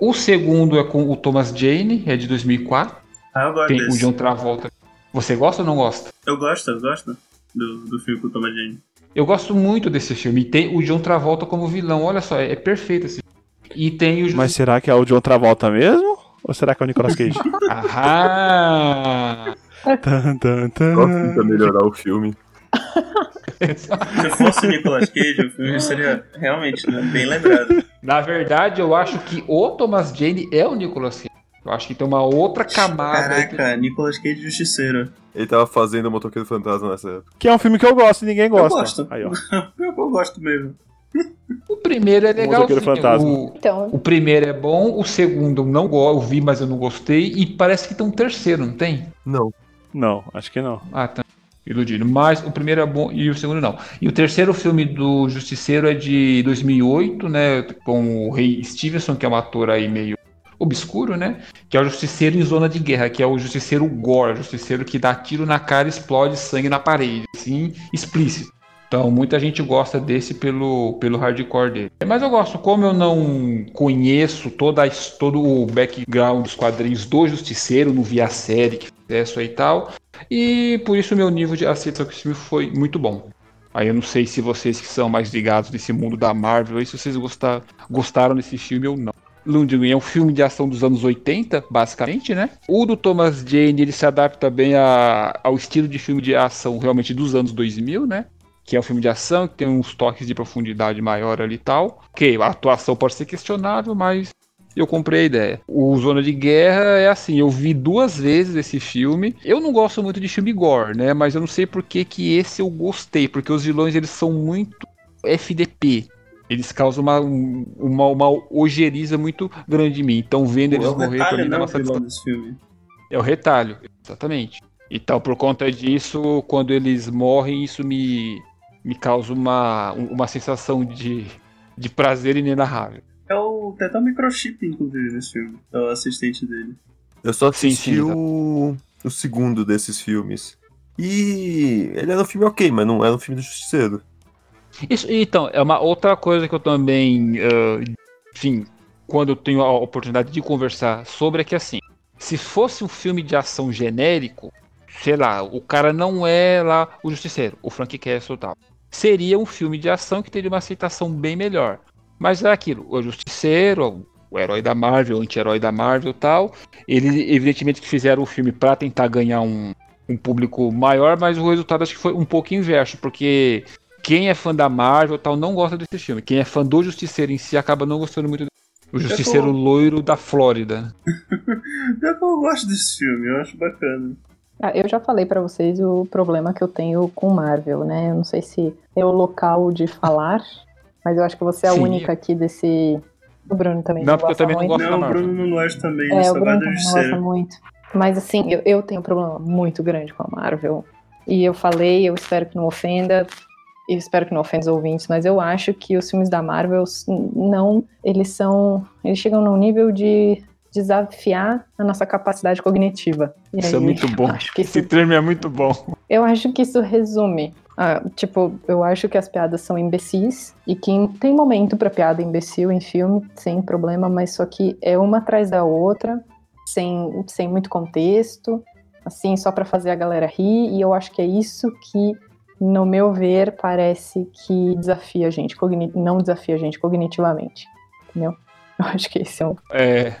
O segundo é com o Thomas Jane, é de 2004. Ah, eu gosto Tem o desse. John Travolta. Você gosta ou não gosta? Eu gosto, eu gosto do, do filme com o Tom e Jane. Eu gosto muito desse filme. E tem o John Travolta como vilão. Olha só, é, é perfeito esse filme. E tem o. Mas será que é o John Travolta mesmo? Ou será que é o Nicolas Cage? [LAUGHS] Aham! [LAUGHS] Tan, tan, tan. Só tenta melhorar o filme. Se fosse o Nicolas Cage, o filme seria realmente né, bem lembrado. Na verdade, eu acho que o Thomas Jane é o Nicolas Cage. Eu acho que tem uma outra camada. aí que- Caraca, Nicolas Cage Justiceiro. Ele tava fazendo o Motoqueiro Fantasma nessa época. Que é um filme que eu gosto e ninguém gosta. gosto. Aí, ó. Eu, [LAUGHS] eu gosto mesmo. O primeiro é legal. Motoqueiro Fantasma. O, Então, o primeiro é bom, o segundo eu não gosto, eu vi, mas eu não gostei. E parece que tem um terceiro, não tem? Não. Não, acho que não. Ah, tá. Iludido. Mas o primeiro é bom e o segundo não. E o terceiro filme do Justiceiro é de 2008, né? Com o Rei Stevenson, que é um ator aí meio obscuro, né? Que é o Justiceiro em Zona de Guerra, que é o Justiceiro Gore, Justiceiro que dá tiro na cara e explode sangue na parede, assim, explícito. Então, muita gente gosta desse pelo, pelo hardcore dele. Mas eu gosto, como eu não conheço toda todo o background dos quadrinhos do Justiceiro, não vi a série que isso aí e tal, e por isso meu nível de aceitação com esse filme foi muito bom. Aí eu não sei se vocês que são mais ligados nesse mundo da Marvel, se vocês gostar, gostaram desse filme ou não. Lundgren é um filme de ação dos anos 80, basicamente, né? O do Thomas Jane, ele se adapta bem a- ao estilo de filme de ação realmente dos anos 2000, né? Que é um filme de ação, que tem uns toques de profundidade maior ali e tal. Ok, a atuação pode ser questionável, mas eu comprei a ideia. O Zona de Guerra é assim, eu vi duas vezes esse filme. Eu não gosto muito de filme gore, né? Mas eu não sei por que, que esse eu gostei, porque os vilões eles são muito FDP. Eles causam uma, um- uma, uma ojeriza muito grande em mim. Então, vendo eles é o morrer pra mim dá né, uma o satisfação. filme. É o retalho, exatamente. Então, por conta disso, quando eles morrem, isso me, me causa uma, um- uma sensação de, de prazer inenarrável. É o. Tem até um microchip, inclusive, nesse filme. É o assistente dele. Eu só Sim, assisti sim, o... o segundo desses filmes. E ele era um filme ok, mas não era um filme do Justiceiro. Isso, então, é uma outra coisa que eu também, ah, enfim, quando eu tenho a oportunidade de conversar sobre é que assim, se fosse um filme de ação genérico, sei lá, o cara não é lá o Justiceiro, o Frank Castle e tal. Seria um filme de ação que teria uma aceitação bem melhor. Mas é aquilo, o Justiceiro, o herói da Marvel, o anti-herói da Marvel e tal, eles evidentemente que fizeram o filme para tentar ganhar um, um público maior, mas o resultado acho que foi um pouco inverso, porque quem é fã da Marvel e tal não gosta desse filme. Quem é fã do Justiceiro em si acaba não gostando muito dele. O Justiceiro loiro da Flórida. [LAUGHS] Que eu gosto desse filme, eu acho bacana. Ah, eu já falei pra vocês o problema que eu tenho com Marvel, né? Eu não sei se é o local de falar, [LAUGHS] mas eu acho que você é a Sim. única aqui desse. O Bruno também Não, não, porque eu gosta também não muito. gosto da Não, o. Bruno não gosta também, É, o Bruno do não gosta muito. Mas assim, eu, eu tenho um problema muito grande com a Marvel. E eu falei, eu espero que não ofenda, eu espero que não ofenda os ouvintes, mas eu acho que os filmes da Marvel não, eles são, eles chegam num nível de desafiar a nossa capacidade cognitiva. E Isso é aí, muito bom. Acho que Esse isso, termo é muito bom. eu acho que isso resume. ah, tipo, eu acho que as piadas são imbecis e que tem momento pra piada imbecil em filme, sem problema, mas só que é uma atrás da outra, sem, sem muito contexto, assim, só pra fazer a galera rir, e eu acho que é isso que, no meu ver, parece que desafia a gente, não desafia a gente cognitivamente, entendeu? [LAUGHS] Eu acho que esse é o É.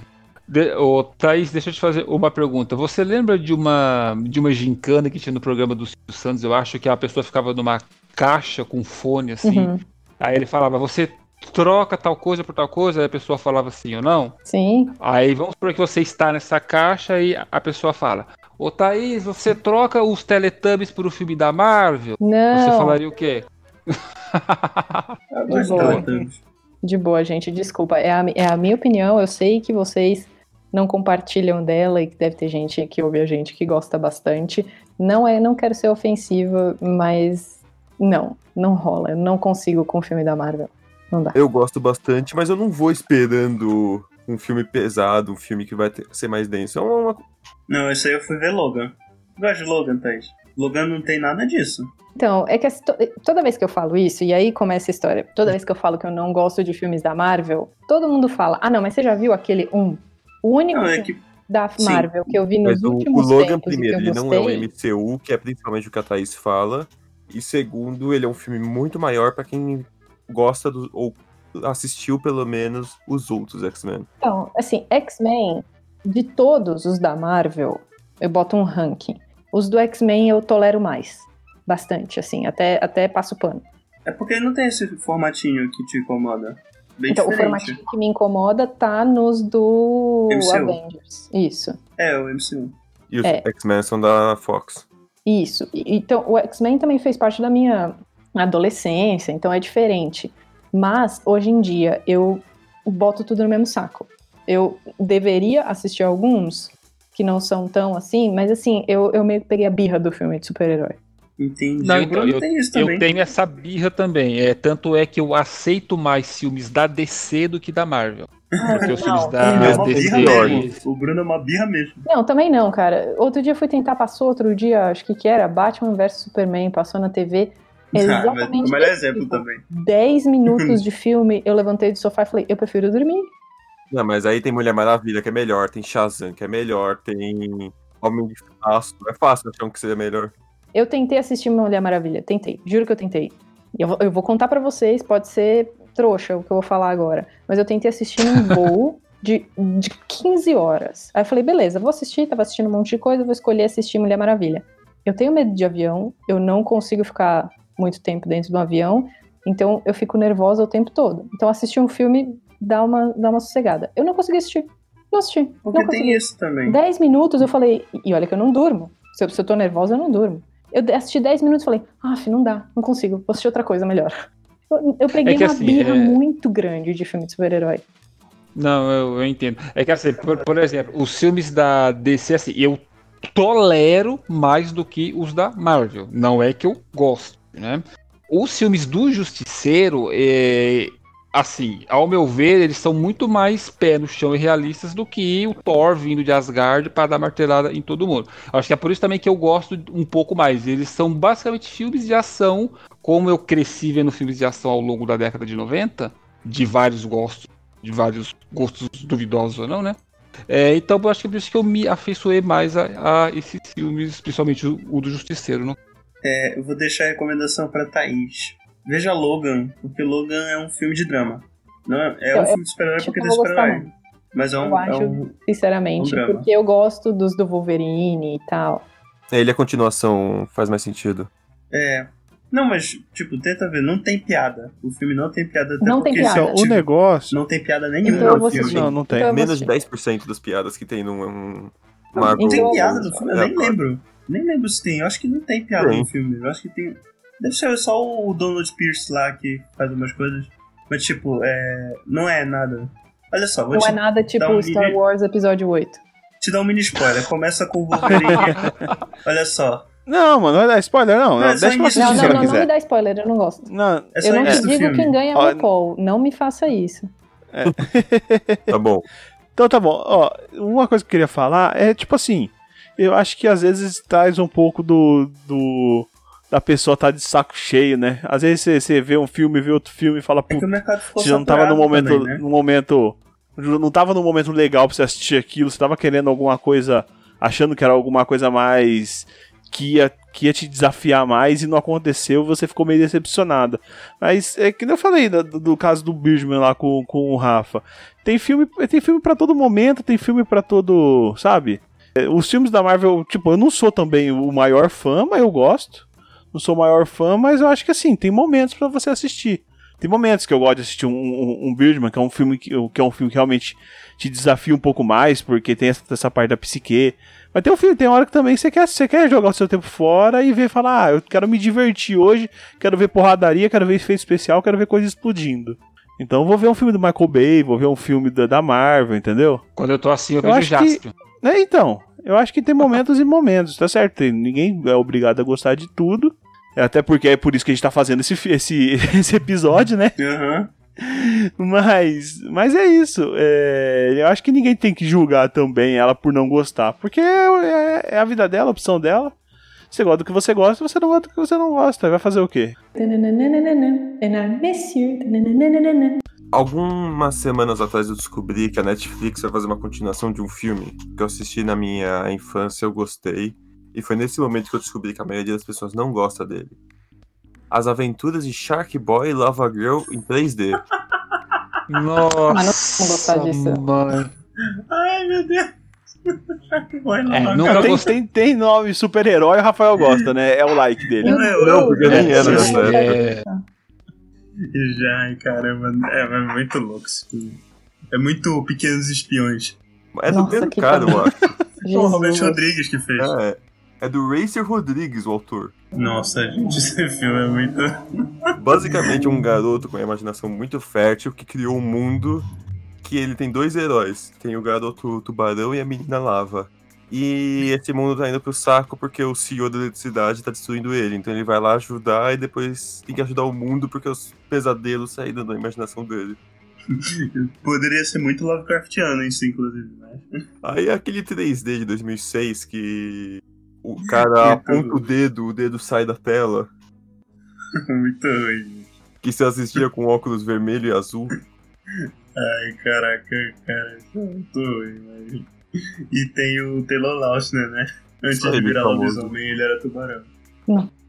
De, ô, Thaís, deixa eu te fazer uma pergunta. Você lembra de uma, de uma gincana que tinha no programa do Silvio Santos? Eu acho que a pessoa ficava numa caixa com fone, assim. Uhum. Aí ele falava, você troca tal coisa por tal coisa? Aí a pessoa falava sim ou não? Sim, Aí vamos supor que você está nessa caixa e a pessoa fala: Ô Thaís, você troca os Teletubbies pro filme da Marvel? não. Você falaria o quê? Gosto [LAUGHS] de boa. De boa, gente, desculpa. É a, é a minha opinião. Eu sei que vocês não compartilham dela e que deve ter gente que ouve a gente que gosta bastante. Não é, não quero ser ofensiva, mas não, não rola. Eu não consigo com o filme da Marvel. Não dá. Eu gosto bastante, mas eu não vou esperando um filme pesado, um filme que vai ter- ser mais denso. É uma, Não, esse aí eu fui ver Logan. Gosto de Logan, Thaís. Logan não tem nada disso. Então, é que toda vez que eu falo isso, e aí começa a história, toda vez que eu falo que eu não gosto de filmes da Marvel, todo mundo fala: ah, não, mas você já viu aquele um? O único. Não, é filme- que da Sim. Marvel que eu vi nos Mas o, o últimos Logan, tempos e primeiro, eu ele não é o gostei, MCU, que é principalmente o que a Thaís fala. E segundo, ele é um filme muito maior pra quem gosta do, ou assistiu pelo menos os outros X-Men. Então, assim, X-Men, de todos os da Marvel, eu boto um ranking. Os do X-Men eu tolero mais. Bastante, assim, até, até passo pano. É porque não tem esse formatinho que te incomoda. Bem então, o diferente. formatinho que me incomoda tá nos do MCU. Avengers. Isso. É, o MCU. E os É. X-Men são da Fox. Isso. Então, o X-Men também fez parte da minha adolescência, então é diferente. Mas, hoje em dia, eu boto tudo no mesmo saco. Eu deveria assistir alguns que não são tão assim, mas assim, eu, eu meio que peguei a birra do filme de super-herói. Entendi. Não, o então, Bruno tem isso também. Eu tenho essa birra também. É, tanto é que eu aceito mais filmes da DC do que da Marvel. Porque os filmes Não, da é DC. mesmo. O Bruno é uma birra mesmo. Não, também não, cara. Outro dia eu fui tentar, passou outro dia, acho que que era Batman vs Superman, passou na TV. Ah, mas Exatamente. o melhor exemplo tipo. também. 10 minutos [LAUGHS] de filme, eu levantei do sofá e falei, eu prefiro dormir. Não, mas aí tem Mulher Maravilha, que é melhor, tem Shazam, que é melhor, tem Homem de Aço. É fácil achar um que seja melhor. Eu tentei assistir Mulher Maravilha, tentei, juro que eu tentei. Eu vou, eu vou contar pra vocês, pode ser trouxa o que eu vou falar agora, mas eu tentei assistir num [LAUGHS] voo de, de 15 horas. Aí eu falei, beleza, vou assistir, tava assistindo um monte de coisa, vou escolher assistir Mulher Maravilha. Eu tenho medo de avião, eu não consigo ficar muito tempo dentro do avião, então eu fico nervosa o tempo todo. Então assistir um filme dá uma, dá uma sossegada. Eu não consegui assistir. Não assisti. Porque não tem consegui. isso também. 10 minutos eu falei, e olha que eu não durmo. Se eu, se eu tô nervosa, eu não durmo. Eu assisti 10 minutos e falei, ah, não dá, não consigo, vou assistir outra coisa melhor. [LAUGHS] Eu, eu peguei É uma assim, birra é- muito grande de filme de super-herói. Não, eu, eu entendo. É que assim, por, por exemplo, os filmes da DC, assim, eu tolero mais do que os da Marvel. Não é que eu gosto, né? Os filmes do Justiceiro, é, assim, ao meu ver, eles são muito mais pé no chão e realistas do que o Thor vindo de Asgard para dar martelada em todo mundo. Acho que é por isso também que eu gosto um pouco mais. Eles são basicamente filmes de ação, como eu cresci vendo filmes de ação ao longo da década de 90, de vários gostos de vários gostos duvidosos ou não, né? É, então eu acho que é por isso que eu me afeiçoei mais a, a esses filmes, principalmente o, o do Justiceiro, não? É, eu vou deixar a recomendação pra Thaís. Veja Logan, porque Logan é um filme de drama. Não é, é Eu- um filme de super-herói porque que tem super-herói. Mas é um, Eu é acho. um- Sinceramente, Um drama. porque eu gosto dos do Wolverine e tal. Ele a continuação faz mais sentido. É. Não, mas, tipo, tenta ver, não tem piada. O filme não tem piada. Até Não tem porque, piada. Tipo, o negócio. Não tem piada nenhuma Então no filme. Não, não tem. Então Menos de assistir. 10% das piadas que tem num um Não, Marvel. Não tem piada no filme, eu nem É, lembro. Nem lembro se tem. Eu acho que não tem piada Tem. no filme. Eu acho que tem. Deve ser só o Donald Pierce lá que faz umas coisas. Mas, tipo, é... não é nada. Olha só, vou Não te, é nada tipo um Star mini- Wars Episódio 8. te dar um mini spoiler. Começa com o Wolverine. [LAUGHS] Olha só. Não, mano, não vai dar spoiler, não. Não, não é deixa início assistir Não, se não, não, não me dá spoiler, eu não gosto. Não, É só Eu não te digo filme. quem ganha é o RuPaul. Não me faça isso. [LAUGHS] Tá bom. Então tá bom. Ó, uma coisa que eu queria falar é tipo assim, eu acho que às vezes traz um pouco do, do da pessoa tá de saco cheio, né? Às vezes você, você vê um filme, vê outro filme e fala, É ficou você já não tava no momento, também, né? no momento, não tava no momento legal pra você assistir aquilo, você tava querendo alguma coisa, achando que era alguma coisa mais que ia, que ia te desafiar mais e não aconteceu, você ficou meio decepcionada. Mas é que nem eu falei do, do caso do Birdman lá com, com o Rafa. Tem filme, tem filme para todo momento, tem filme pra todo, sabe? É, Os filmes da Marvel, tipo, eu não sou também o maior fã, mas eu gosto. Não sou o maior fã, mas eu acho que assim, tem momentos pra você assistir. Tem momentos que eu gosto de assistir um, um, um Birdman, que é um filme que, que é um filme que realmente te desafia um pouco mais, porque tem essa, essa parte da psique. Mas tem um filme, tem hora que também você quer, você quer jogar o seu tempo fora e ver falar, ah, eu quero me divertir hoje, quero ver porradaria, quero ver efeito especial, quero ver coisa explodindo. Então eu vou ver um filme do Michael Bay, vou ver um filme da, da Marvel, entendeu? Quando eu tô assim, eu, Eu vejo acho que- Jaspion. É, então, eu acho que tem momentos e momentos, tá certo? Ninguém é obrigado a gostar de tudo. É, Até porque é por isso que a gente tá fazendo esse, esse, [LAUGHS] esse episódio, né? Aham. Mas, mas é isso. É, eu acho que ninguém tem que julgar também ela por não gostar. Porque é, é a vida dela, a opção dela. Você gosta do que você gosta, você não gosta do que você não gosta. Vai fazer o quê? Algumas semanas atrás eu descobri que a Netflix vai fazer uma continuação de um filme que eu assisti na minha infância, eu gostei. E foi nesse momento que eu descobri que a maioria das pessoas não gosta dele. As Aventuras de Shark Boy e Lava Girl em 3D. Nossa, Ah, não gostar disso. mano. Ai, meu Deus. [LAUGHS] Shark Boy não É, nunca tem, tem, tem nome super-herói, o Rafael gosta, né? É o like dele. Não, eu- Não, porque eu nem É, era nessa sim, época. é. Já, [LAUGHS] ai, caramba. É, é muito louco esse filme. É muito Pequenos Espiões. É do Nossa, mesmo que cara, eu acho. É o Robert. Rodrigues que fez. É, é do Racer Rodrigues, o autor. Nossa, gente, [LAUGHS] esse filme é muito. Basicamente, um garoto com a imaginação muito fértil que criou um mundo que ele tem dois heróis. Tem o garoto tubarão e a menina lava. E esse mundo tá indo pro saco porque o CEO da eletricidade tá destruindo ele. Então ele vai lá ajudar e depois tem que ajudar o mundo porque os pesadelos saíram da imaginação dele. [LAUGHS] Poderia ser muito Lovecraftiano isso, inclusive, né? Aí aquele 3D de 2006 que o cara aponta o dedo, o dedo sai da tela. [LAUGHS] muito ruim. Que se assistia com óculos vermelho e azul. Ai, caraca, cara, é muito ruim, mas... E tem o Taylor Lautner, né? Antes Só de virar lobisomem, ele era tubarão.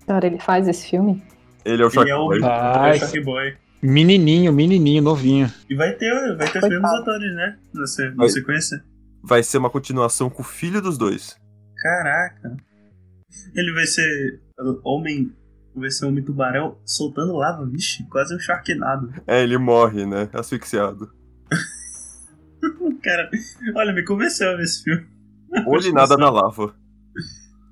Cara, ele faz esse filme? Ele é o Shark Ele é o, Boy. ele é o Shark Boy. Menininho, menininho, novinho. E vai ter, vai ter os mesmos atores, né? Na, se- na Vai. sequência. Vai ser uma continuação com o filho dos dois. Caraca. Ele vai ser homem. Vai ser homem tubarão soltando lava, vixe, quase um Sharknado. É, ele morre, né? Asfixiado. [LAUGHS] Cara, olha, me convenceu a ver esse filme. Ou ele nada na lava.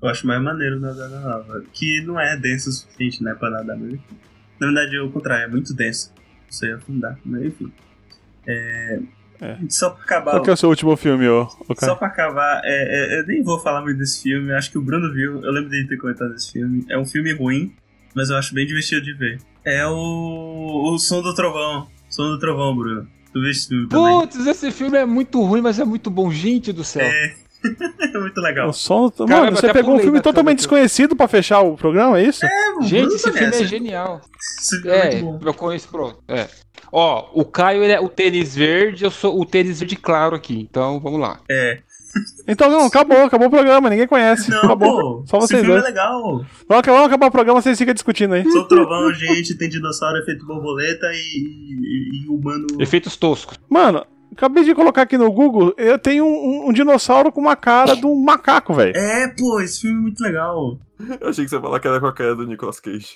Eu acho mais maneiro nadar na lava. Que não é denso o suficiente, né, pra nadar, enfim. Na verdade, é o contrário, é muito denso. Isso aí afundar, mas enfim. É... É. Só pra acabar. Qual que é o seu último filme, ô, cara? Só pra acabar, é, é, eu nem vou falar muito desse filme, acho que o Bruno viu, eu lembro dele ter comentado desse filme. É um filme ruim, mas eu acho bem divertido de ver. É o. O Som do Trovão. Som do Trovão, Bruno. Tu vê esse filme também? Putz, esse filme é muito ruim, mas é muito bom. Gente do céu. É. [LAUGHS] é muito legal. O som... Caramba, Mano, você pegou um filme totalmente desconhecido pra fechar o programa, é isso? o Gente, Bruno esse filme conhece. é genial. Esse filme é É, muito bom. eu conheço, pronto. É. Ó, o Caio ele é o tênis verde, eu sou o tênis verde claro aqui. Então, vamos lá. É. Então não, acabou, acabou o programa, ninguém conhece. Não, acabou. pô. Só esse vocês filme dois. é legal. Vamos, vamos acabar o programa, vocês ficam discutindo aí. Sou trovão, gente, tem dinossauro, efeito borboleta e, e, e humano. Efeitos toscos. Mano, acabei de colocar aqui no Google, eu tenho um, um- um dinossauro com uma cara de um macaco, velho. É, pô, esse filme é muito legal. Eu achei que você ia falar que era com a cara do Nicolas Cage.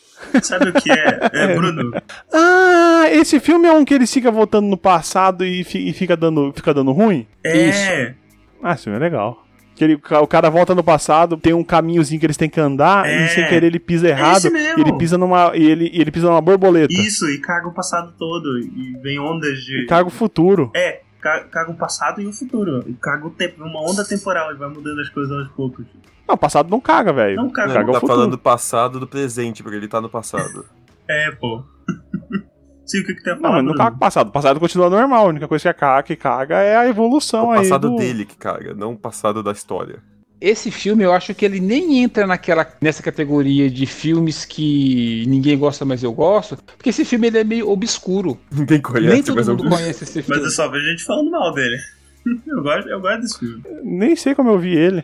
Sabe o que é? É, Bruno. Ah, esse filme é um que eles ficam voltando no passado e, fi- e fica, dando, fica dando ruim? É. Ah, esse filme é legal. Que ele- o cara volta no passado, tem um caminhozinho que eles têm que andar É. e sem querer ele pisa errado. esse mesmo. e ele pisa numa e ele, ele pisa numa borboleta. Isso, e caga o passado todo. E vem ondas de. E caga o futuro. É, ca- caga o passado e o futuro. E caga o tempo, uma onda temporal, e vai mudando as coisas aos poucos. Não, o passado não caga, velho. Não caga. Caga Ele o tá falando do passado do presente, porque ele tá no passado. É, pô. [LAUGHS] Sim, o que que tem a Não, falar, mas não caga o passado. O passado continua normal. A única coisa que é caga, que caga é a É evolução o aí. passado do... dele que caga, não o passado da história. Esse filme eu acho que ele nem entra naquela, nessa categoria de filmes que ninguém gosta, mas eu gosto, porque esse filme ele é meio obscuro. Ninguém nem conhece, todo mas é mundo um... conhece esse Mas filme. eu só vejo gente falando mal dele. [LAUGHS] Eu gosto, eu gosto desse filme. Nem sei como eu vi ele.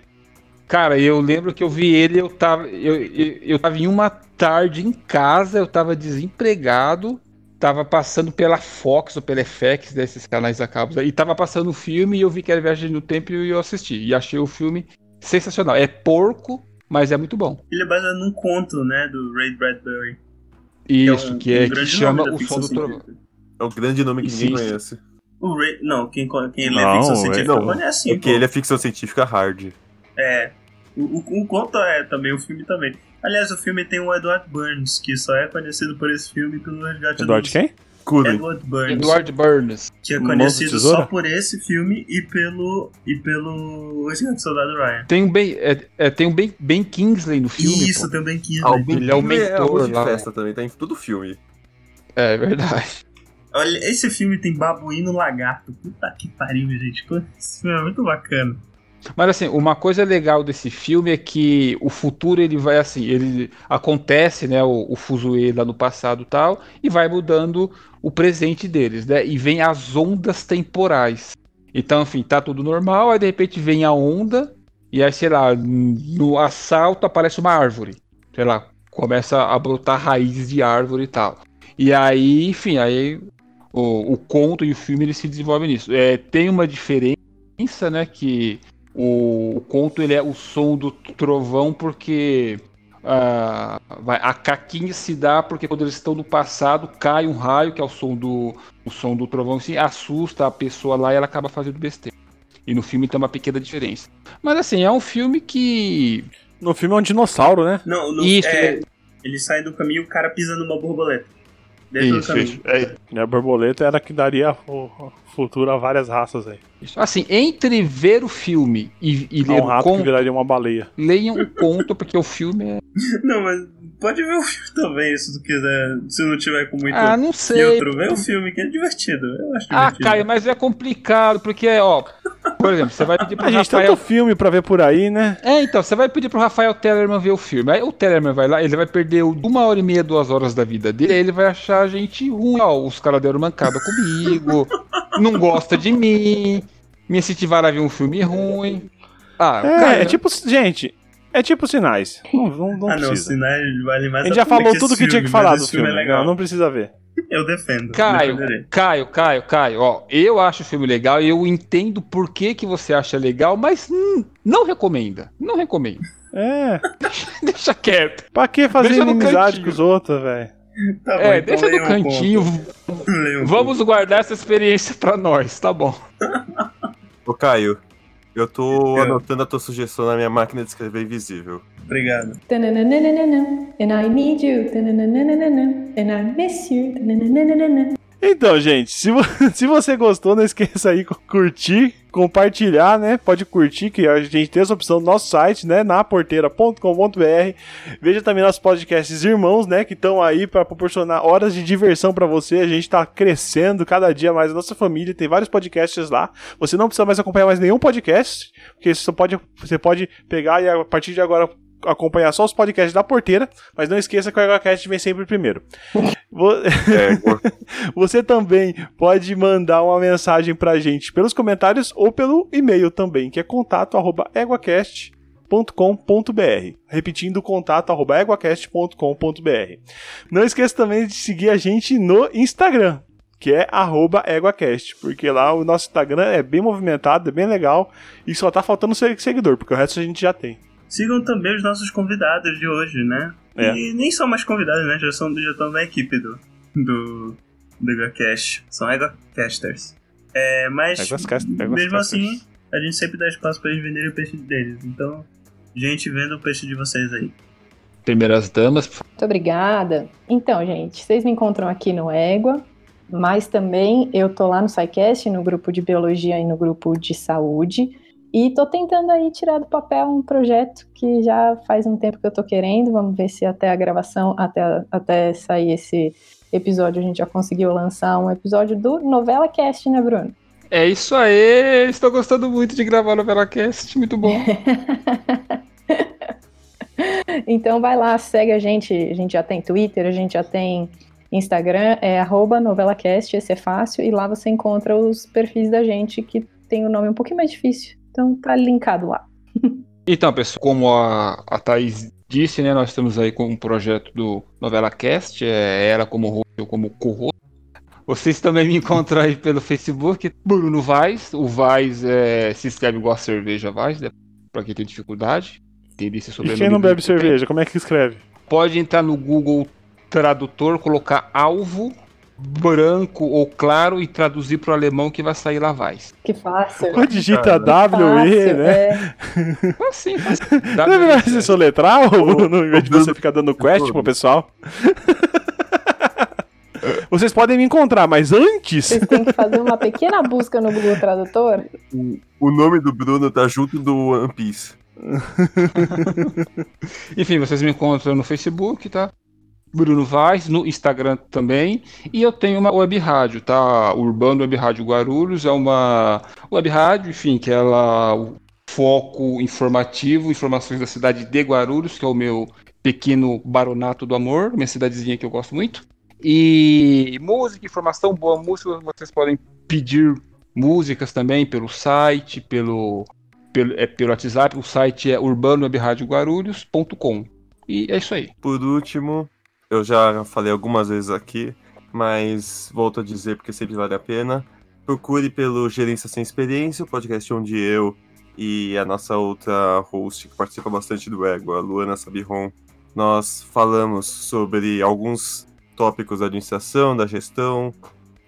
Cara, eu lembro que eu vi ele, eu tava, eu, eu, eu tava em uma tarde em casa, eu tava desempregado, tava passando pela Fox ou pela FX, desses canais a cabos, aí, e tava passando o filme e eu vi que era Viagem no Tempo e eu assisti. E achei o filme sensacional. É porco, mas é muito bom. Ele é baseado num conto, né, do Ray Bradbury. que Isso, um- que é um que grande chama nome da O Som do Trovão. é um grande nome que ninguém Sim. conhece. O Ray. Não, quem, quem lê Não, ficção é- científica não, conhece É que ele é ficção científica hard. É. O, o, o conto é também, o filme também. Aliás, o filme tem o Edward Burns, que só é conhecido por esse filme e pelo Resgate Eduardo dos- quem? Cullen. Edward Burns. Edward Burns. Que é conhecido só por esse filme e pelo. e pelo Resgate do Soldado Ryan. Tem um Ben, é, é, tem um ben, ben Kingsley no filme. Isso, pô. também quis. Ah, o né? Ben Ele é o Kingsley mentor de lá. festa também, tá em todo filme. É verdade. Olha, esse filme tem babuíno lagarto. Puta que pariu, gente. Esse filme é muito bacana. Mas assim, uma coisa legal desse filme é que o futuro ele vai assim, ele acontece, né, o, o fuzuê lá no passado tal, e vai mudando o presente deles, né? E vem as ondas temporais. Então, enfim, tá tudo normal, aí de repente vem a onda, e aí, sei lá, no assalto aparece uma árvore. Sei lá, começa a brotar raízes de árvore e tal. E aí, enfim, aí o, o conto e o filme ele se desenvolvem nisso. É, tem uma diferença, né, que o, o conto ele é o som do trovão porque ah, vai- a caquinha se dá porque quando eles estão no passado cai um raio que é o som do o som do trovão assim assusta a pessoa lá e ela acaba fazendo besteira. E no filme tem uma pequena diferença. Mas assim, é um filme que No filme é um dinossauro, né? Não, no, Isso, é, ele sai do caminho e o cara pisa numa borboleta. Dentro do isso, caminho. isso, é, a borboleta era que daria o futuro a várias raças aí. Assim, entre ver o filme e, e ler um o rato que conto, viraria uma baleia. leiam o conto porque o filme é [LAUGHS] Não, mas pode ver o filme também, se tu quiser. Se não tiver com muito Ah, não sei. filtro, vê o filme, que é divertido. Eu acho Ah, divertido. Caio, mas é complicado, porque, ó, por exemplo, você vai pedir [LAUGHS] pro A gente, Rafael. tanto filme pra ver por aí, né? É, então, você vai pedir pro Rafael Tellerman ver o filme. Aí o Tellerman vai lá, ele vai perder uma hora e meia, duas horas da vida dele, aí ele vai achar a gente ruim, ó, os caras deram mancada comigo, [LAUGHS] não gosta de mim, me incentivaram a ver um filme ruim. Ah, É, cara, é tipo, gente, é tipo sinais. Não, não, não ah, não, precisa. sinais vale mais A gente já falou tudo que tinha que falar do filme. filme. é legal. Não, não precisa ver. Eu defendo. Caio. Caio, Caio, Caio, ó, eu acho o filme legal e eu entendo por que, que você acha legal, mas hum, não recomenda, não recomendo. É, [LAUGHS] Deixa quieto. pra que fazer Deixa inimizade com os outros, velho? Tá bom, É, então deixa no cantinho, um Vamos guardar essa experiência pra nós, tá bom. Ô, Caio, eu tô Eu. [LAUGHS] anotando a tua sugestão na minha máquina de escrever invisível. Obrigado. And I need you. And I miss you. Então, gente, se, vo- [LAUGHS] se você gostou, não esqueça aí curtir, compartilhar, né? Pode curtir, que a gente tem essa opção no nosso site, né? Na porteira.com.br. Veja também nossos podcasts irmãos, né? Que estão aí para proporcionar horas de diversão para você. A gente tá crescendo cada dia mais a nossa família. Tem vários podcasts lá. Você não precisa mais acompanhar mais nenhum podcast, porque você pode, você pode pegar e a partir de agora acompanhar só os podcasts da porteira, mas não esqueça que o EgoCast vem sempre primeiro. É, [LAUGHS] Você também pode mandar uma mensagem pra gente pelos comentários ou pelo e-mail também, que é contato@eguacast.com.br. Repetindo, contato@eguacast.com.br. Não esqueça também de seguir a gente no Instagram, que é arroba EguaCast, porque lá o nosso Instagram é bem movimentado, é bem legal, e só tá faltando se- seguidor, porque o resto a gente já tem. Sigam também os nossos convidados de hoje, né? É. E nem são mais convidados, né? Já, são, já estão na equipe do, do, do EgoCast. São EgoCasters. É, mas, Egocast- mesmo assim, a gente sempre dá espaço pra eles venderem o peixe deles. Então, gente, venda o peixe de vocês aí. Primeiras damas, Muito obrigada. Então, gente, vocês me encontram aqui no Égua, mas também eu tô lá no SciCast, no grupo de Biologia e no grupo de Saúde. E tô tentando aí tirar do papel um projeto que já faz um tempo que eu tô querendo. Vamos ver se até a gravação, até, até sair esse episódio, a gente já conseguiu lançar um episódio do Novela Cast, né, Bruno? é isso aí. Estou gostando muito de gravar Novela Cast, muito bom. [LAUGHS] Então vai lá, segue a gente. A gente já tem Twitter, a gente já tem Instagram, é arroba novelacast, esse é fácil, e lá você encontra os perfis da gente que tem o nome um pouquinho mais difícil. Então tá linkado lá. Então, pessoal, como a, a Thaís disse, né, nós estamos aí com um projeto do Novela Cast, é ela como host, eu como co Vocês também me encontram aí pelo Facebook, Bruno Vaz. O Vaz é, se escreve igual a cerveja Vaz, né, pra quem tem dificuldade. Entender esse E sobrenome. quem não bebe cerveja, como é que escreve? Pode entrar no Google Tradutor, colocar alvo branco ou claro e traduzir para o alemão que vai sair lá Vaz. Que fácil. Ou digita W, E, Fácil, né? é. Assim, [LAUGHS] faz. Não é melhor você soletrar, ou Bruno, em vez de você ficar dando quest pro pessoal? [LAUGHS] Vocês podem me encontrar, mas antes. Vocês têm que fazer uma pequena busca no Google Tradutor. o nome do Bruno tá junto do One Piece. [LAUGHS] Enfim, vocês me encontram no Facebook, tá? Bruno Vaz, no Instagram também. E eu tenho uma web rádio, tá? Urbano Web Rádio Guarulhos. É uma web rádio, enfim, que ela foco informativo, informações da cidade de Guarulhos, que é o meu pequeno baronato do amor, minha cidadezinha que eu gosto muito. E música, informação, boa música, vocês podem pedir músicas também pelo site, pelo, pelo, é, pelo WhatsApp, o site é urbanowebradiograrulhos.com. E é isso aí. Por último, eu já falei algumas vezes aqui, mas volto a dizer porque sempre vale a pena. Procure pelo Gerência Sem Experiência, o podcast onde eu e a nossa outra host que participa bastante do Ego, a Luana Sabiron, nós falamos sobre alguns tópicos da administração, da gestão,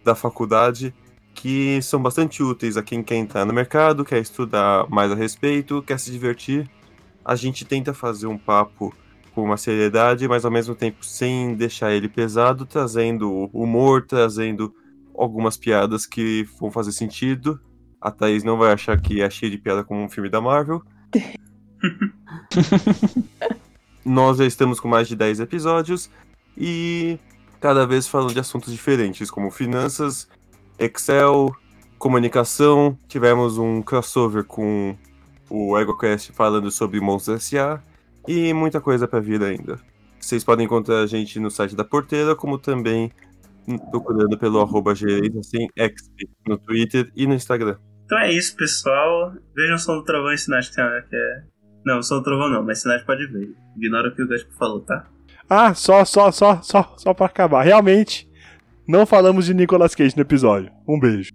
da faculdade, que são bastante úteis a quem quer entrar no mercado, quer estudar mais a respeito, quer se divertir. A gente tenta fazer um papo com uma seriedade, mas ao mesmo tempo sem deixar ele pesado, trazendo humor, trazendo algumas piadas que vão fazer sentido. A Thaís não vai achar que é cheio de piada como um filme da Marvel. [LAUGHS] Nós já estamos com mais de 10 episódios e cada vez falando de assuntos diferentes, como finanças, Excel, comunicação. Tivemos um crossover com o EgoCast falando sobre Monstros S.A. e muita coisa pra vir ainda. Vocês podem encontrar a gente no site da Porteira, como também procurando pelo arroba sem XP no Twitter e no Instagram. Então é isso, pessoal. Vejam o som do trovão e sinais que tem que é. Não, o som do trovão não, mas sinais pode ver. Ignora o que o Gaspo falou, tá? Ah, só, só, só, só, só pra acabar. Realmente, não falamos de Nicolas Cage no episódio. Um beijo.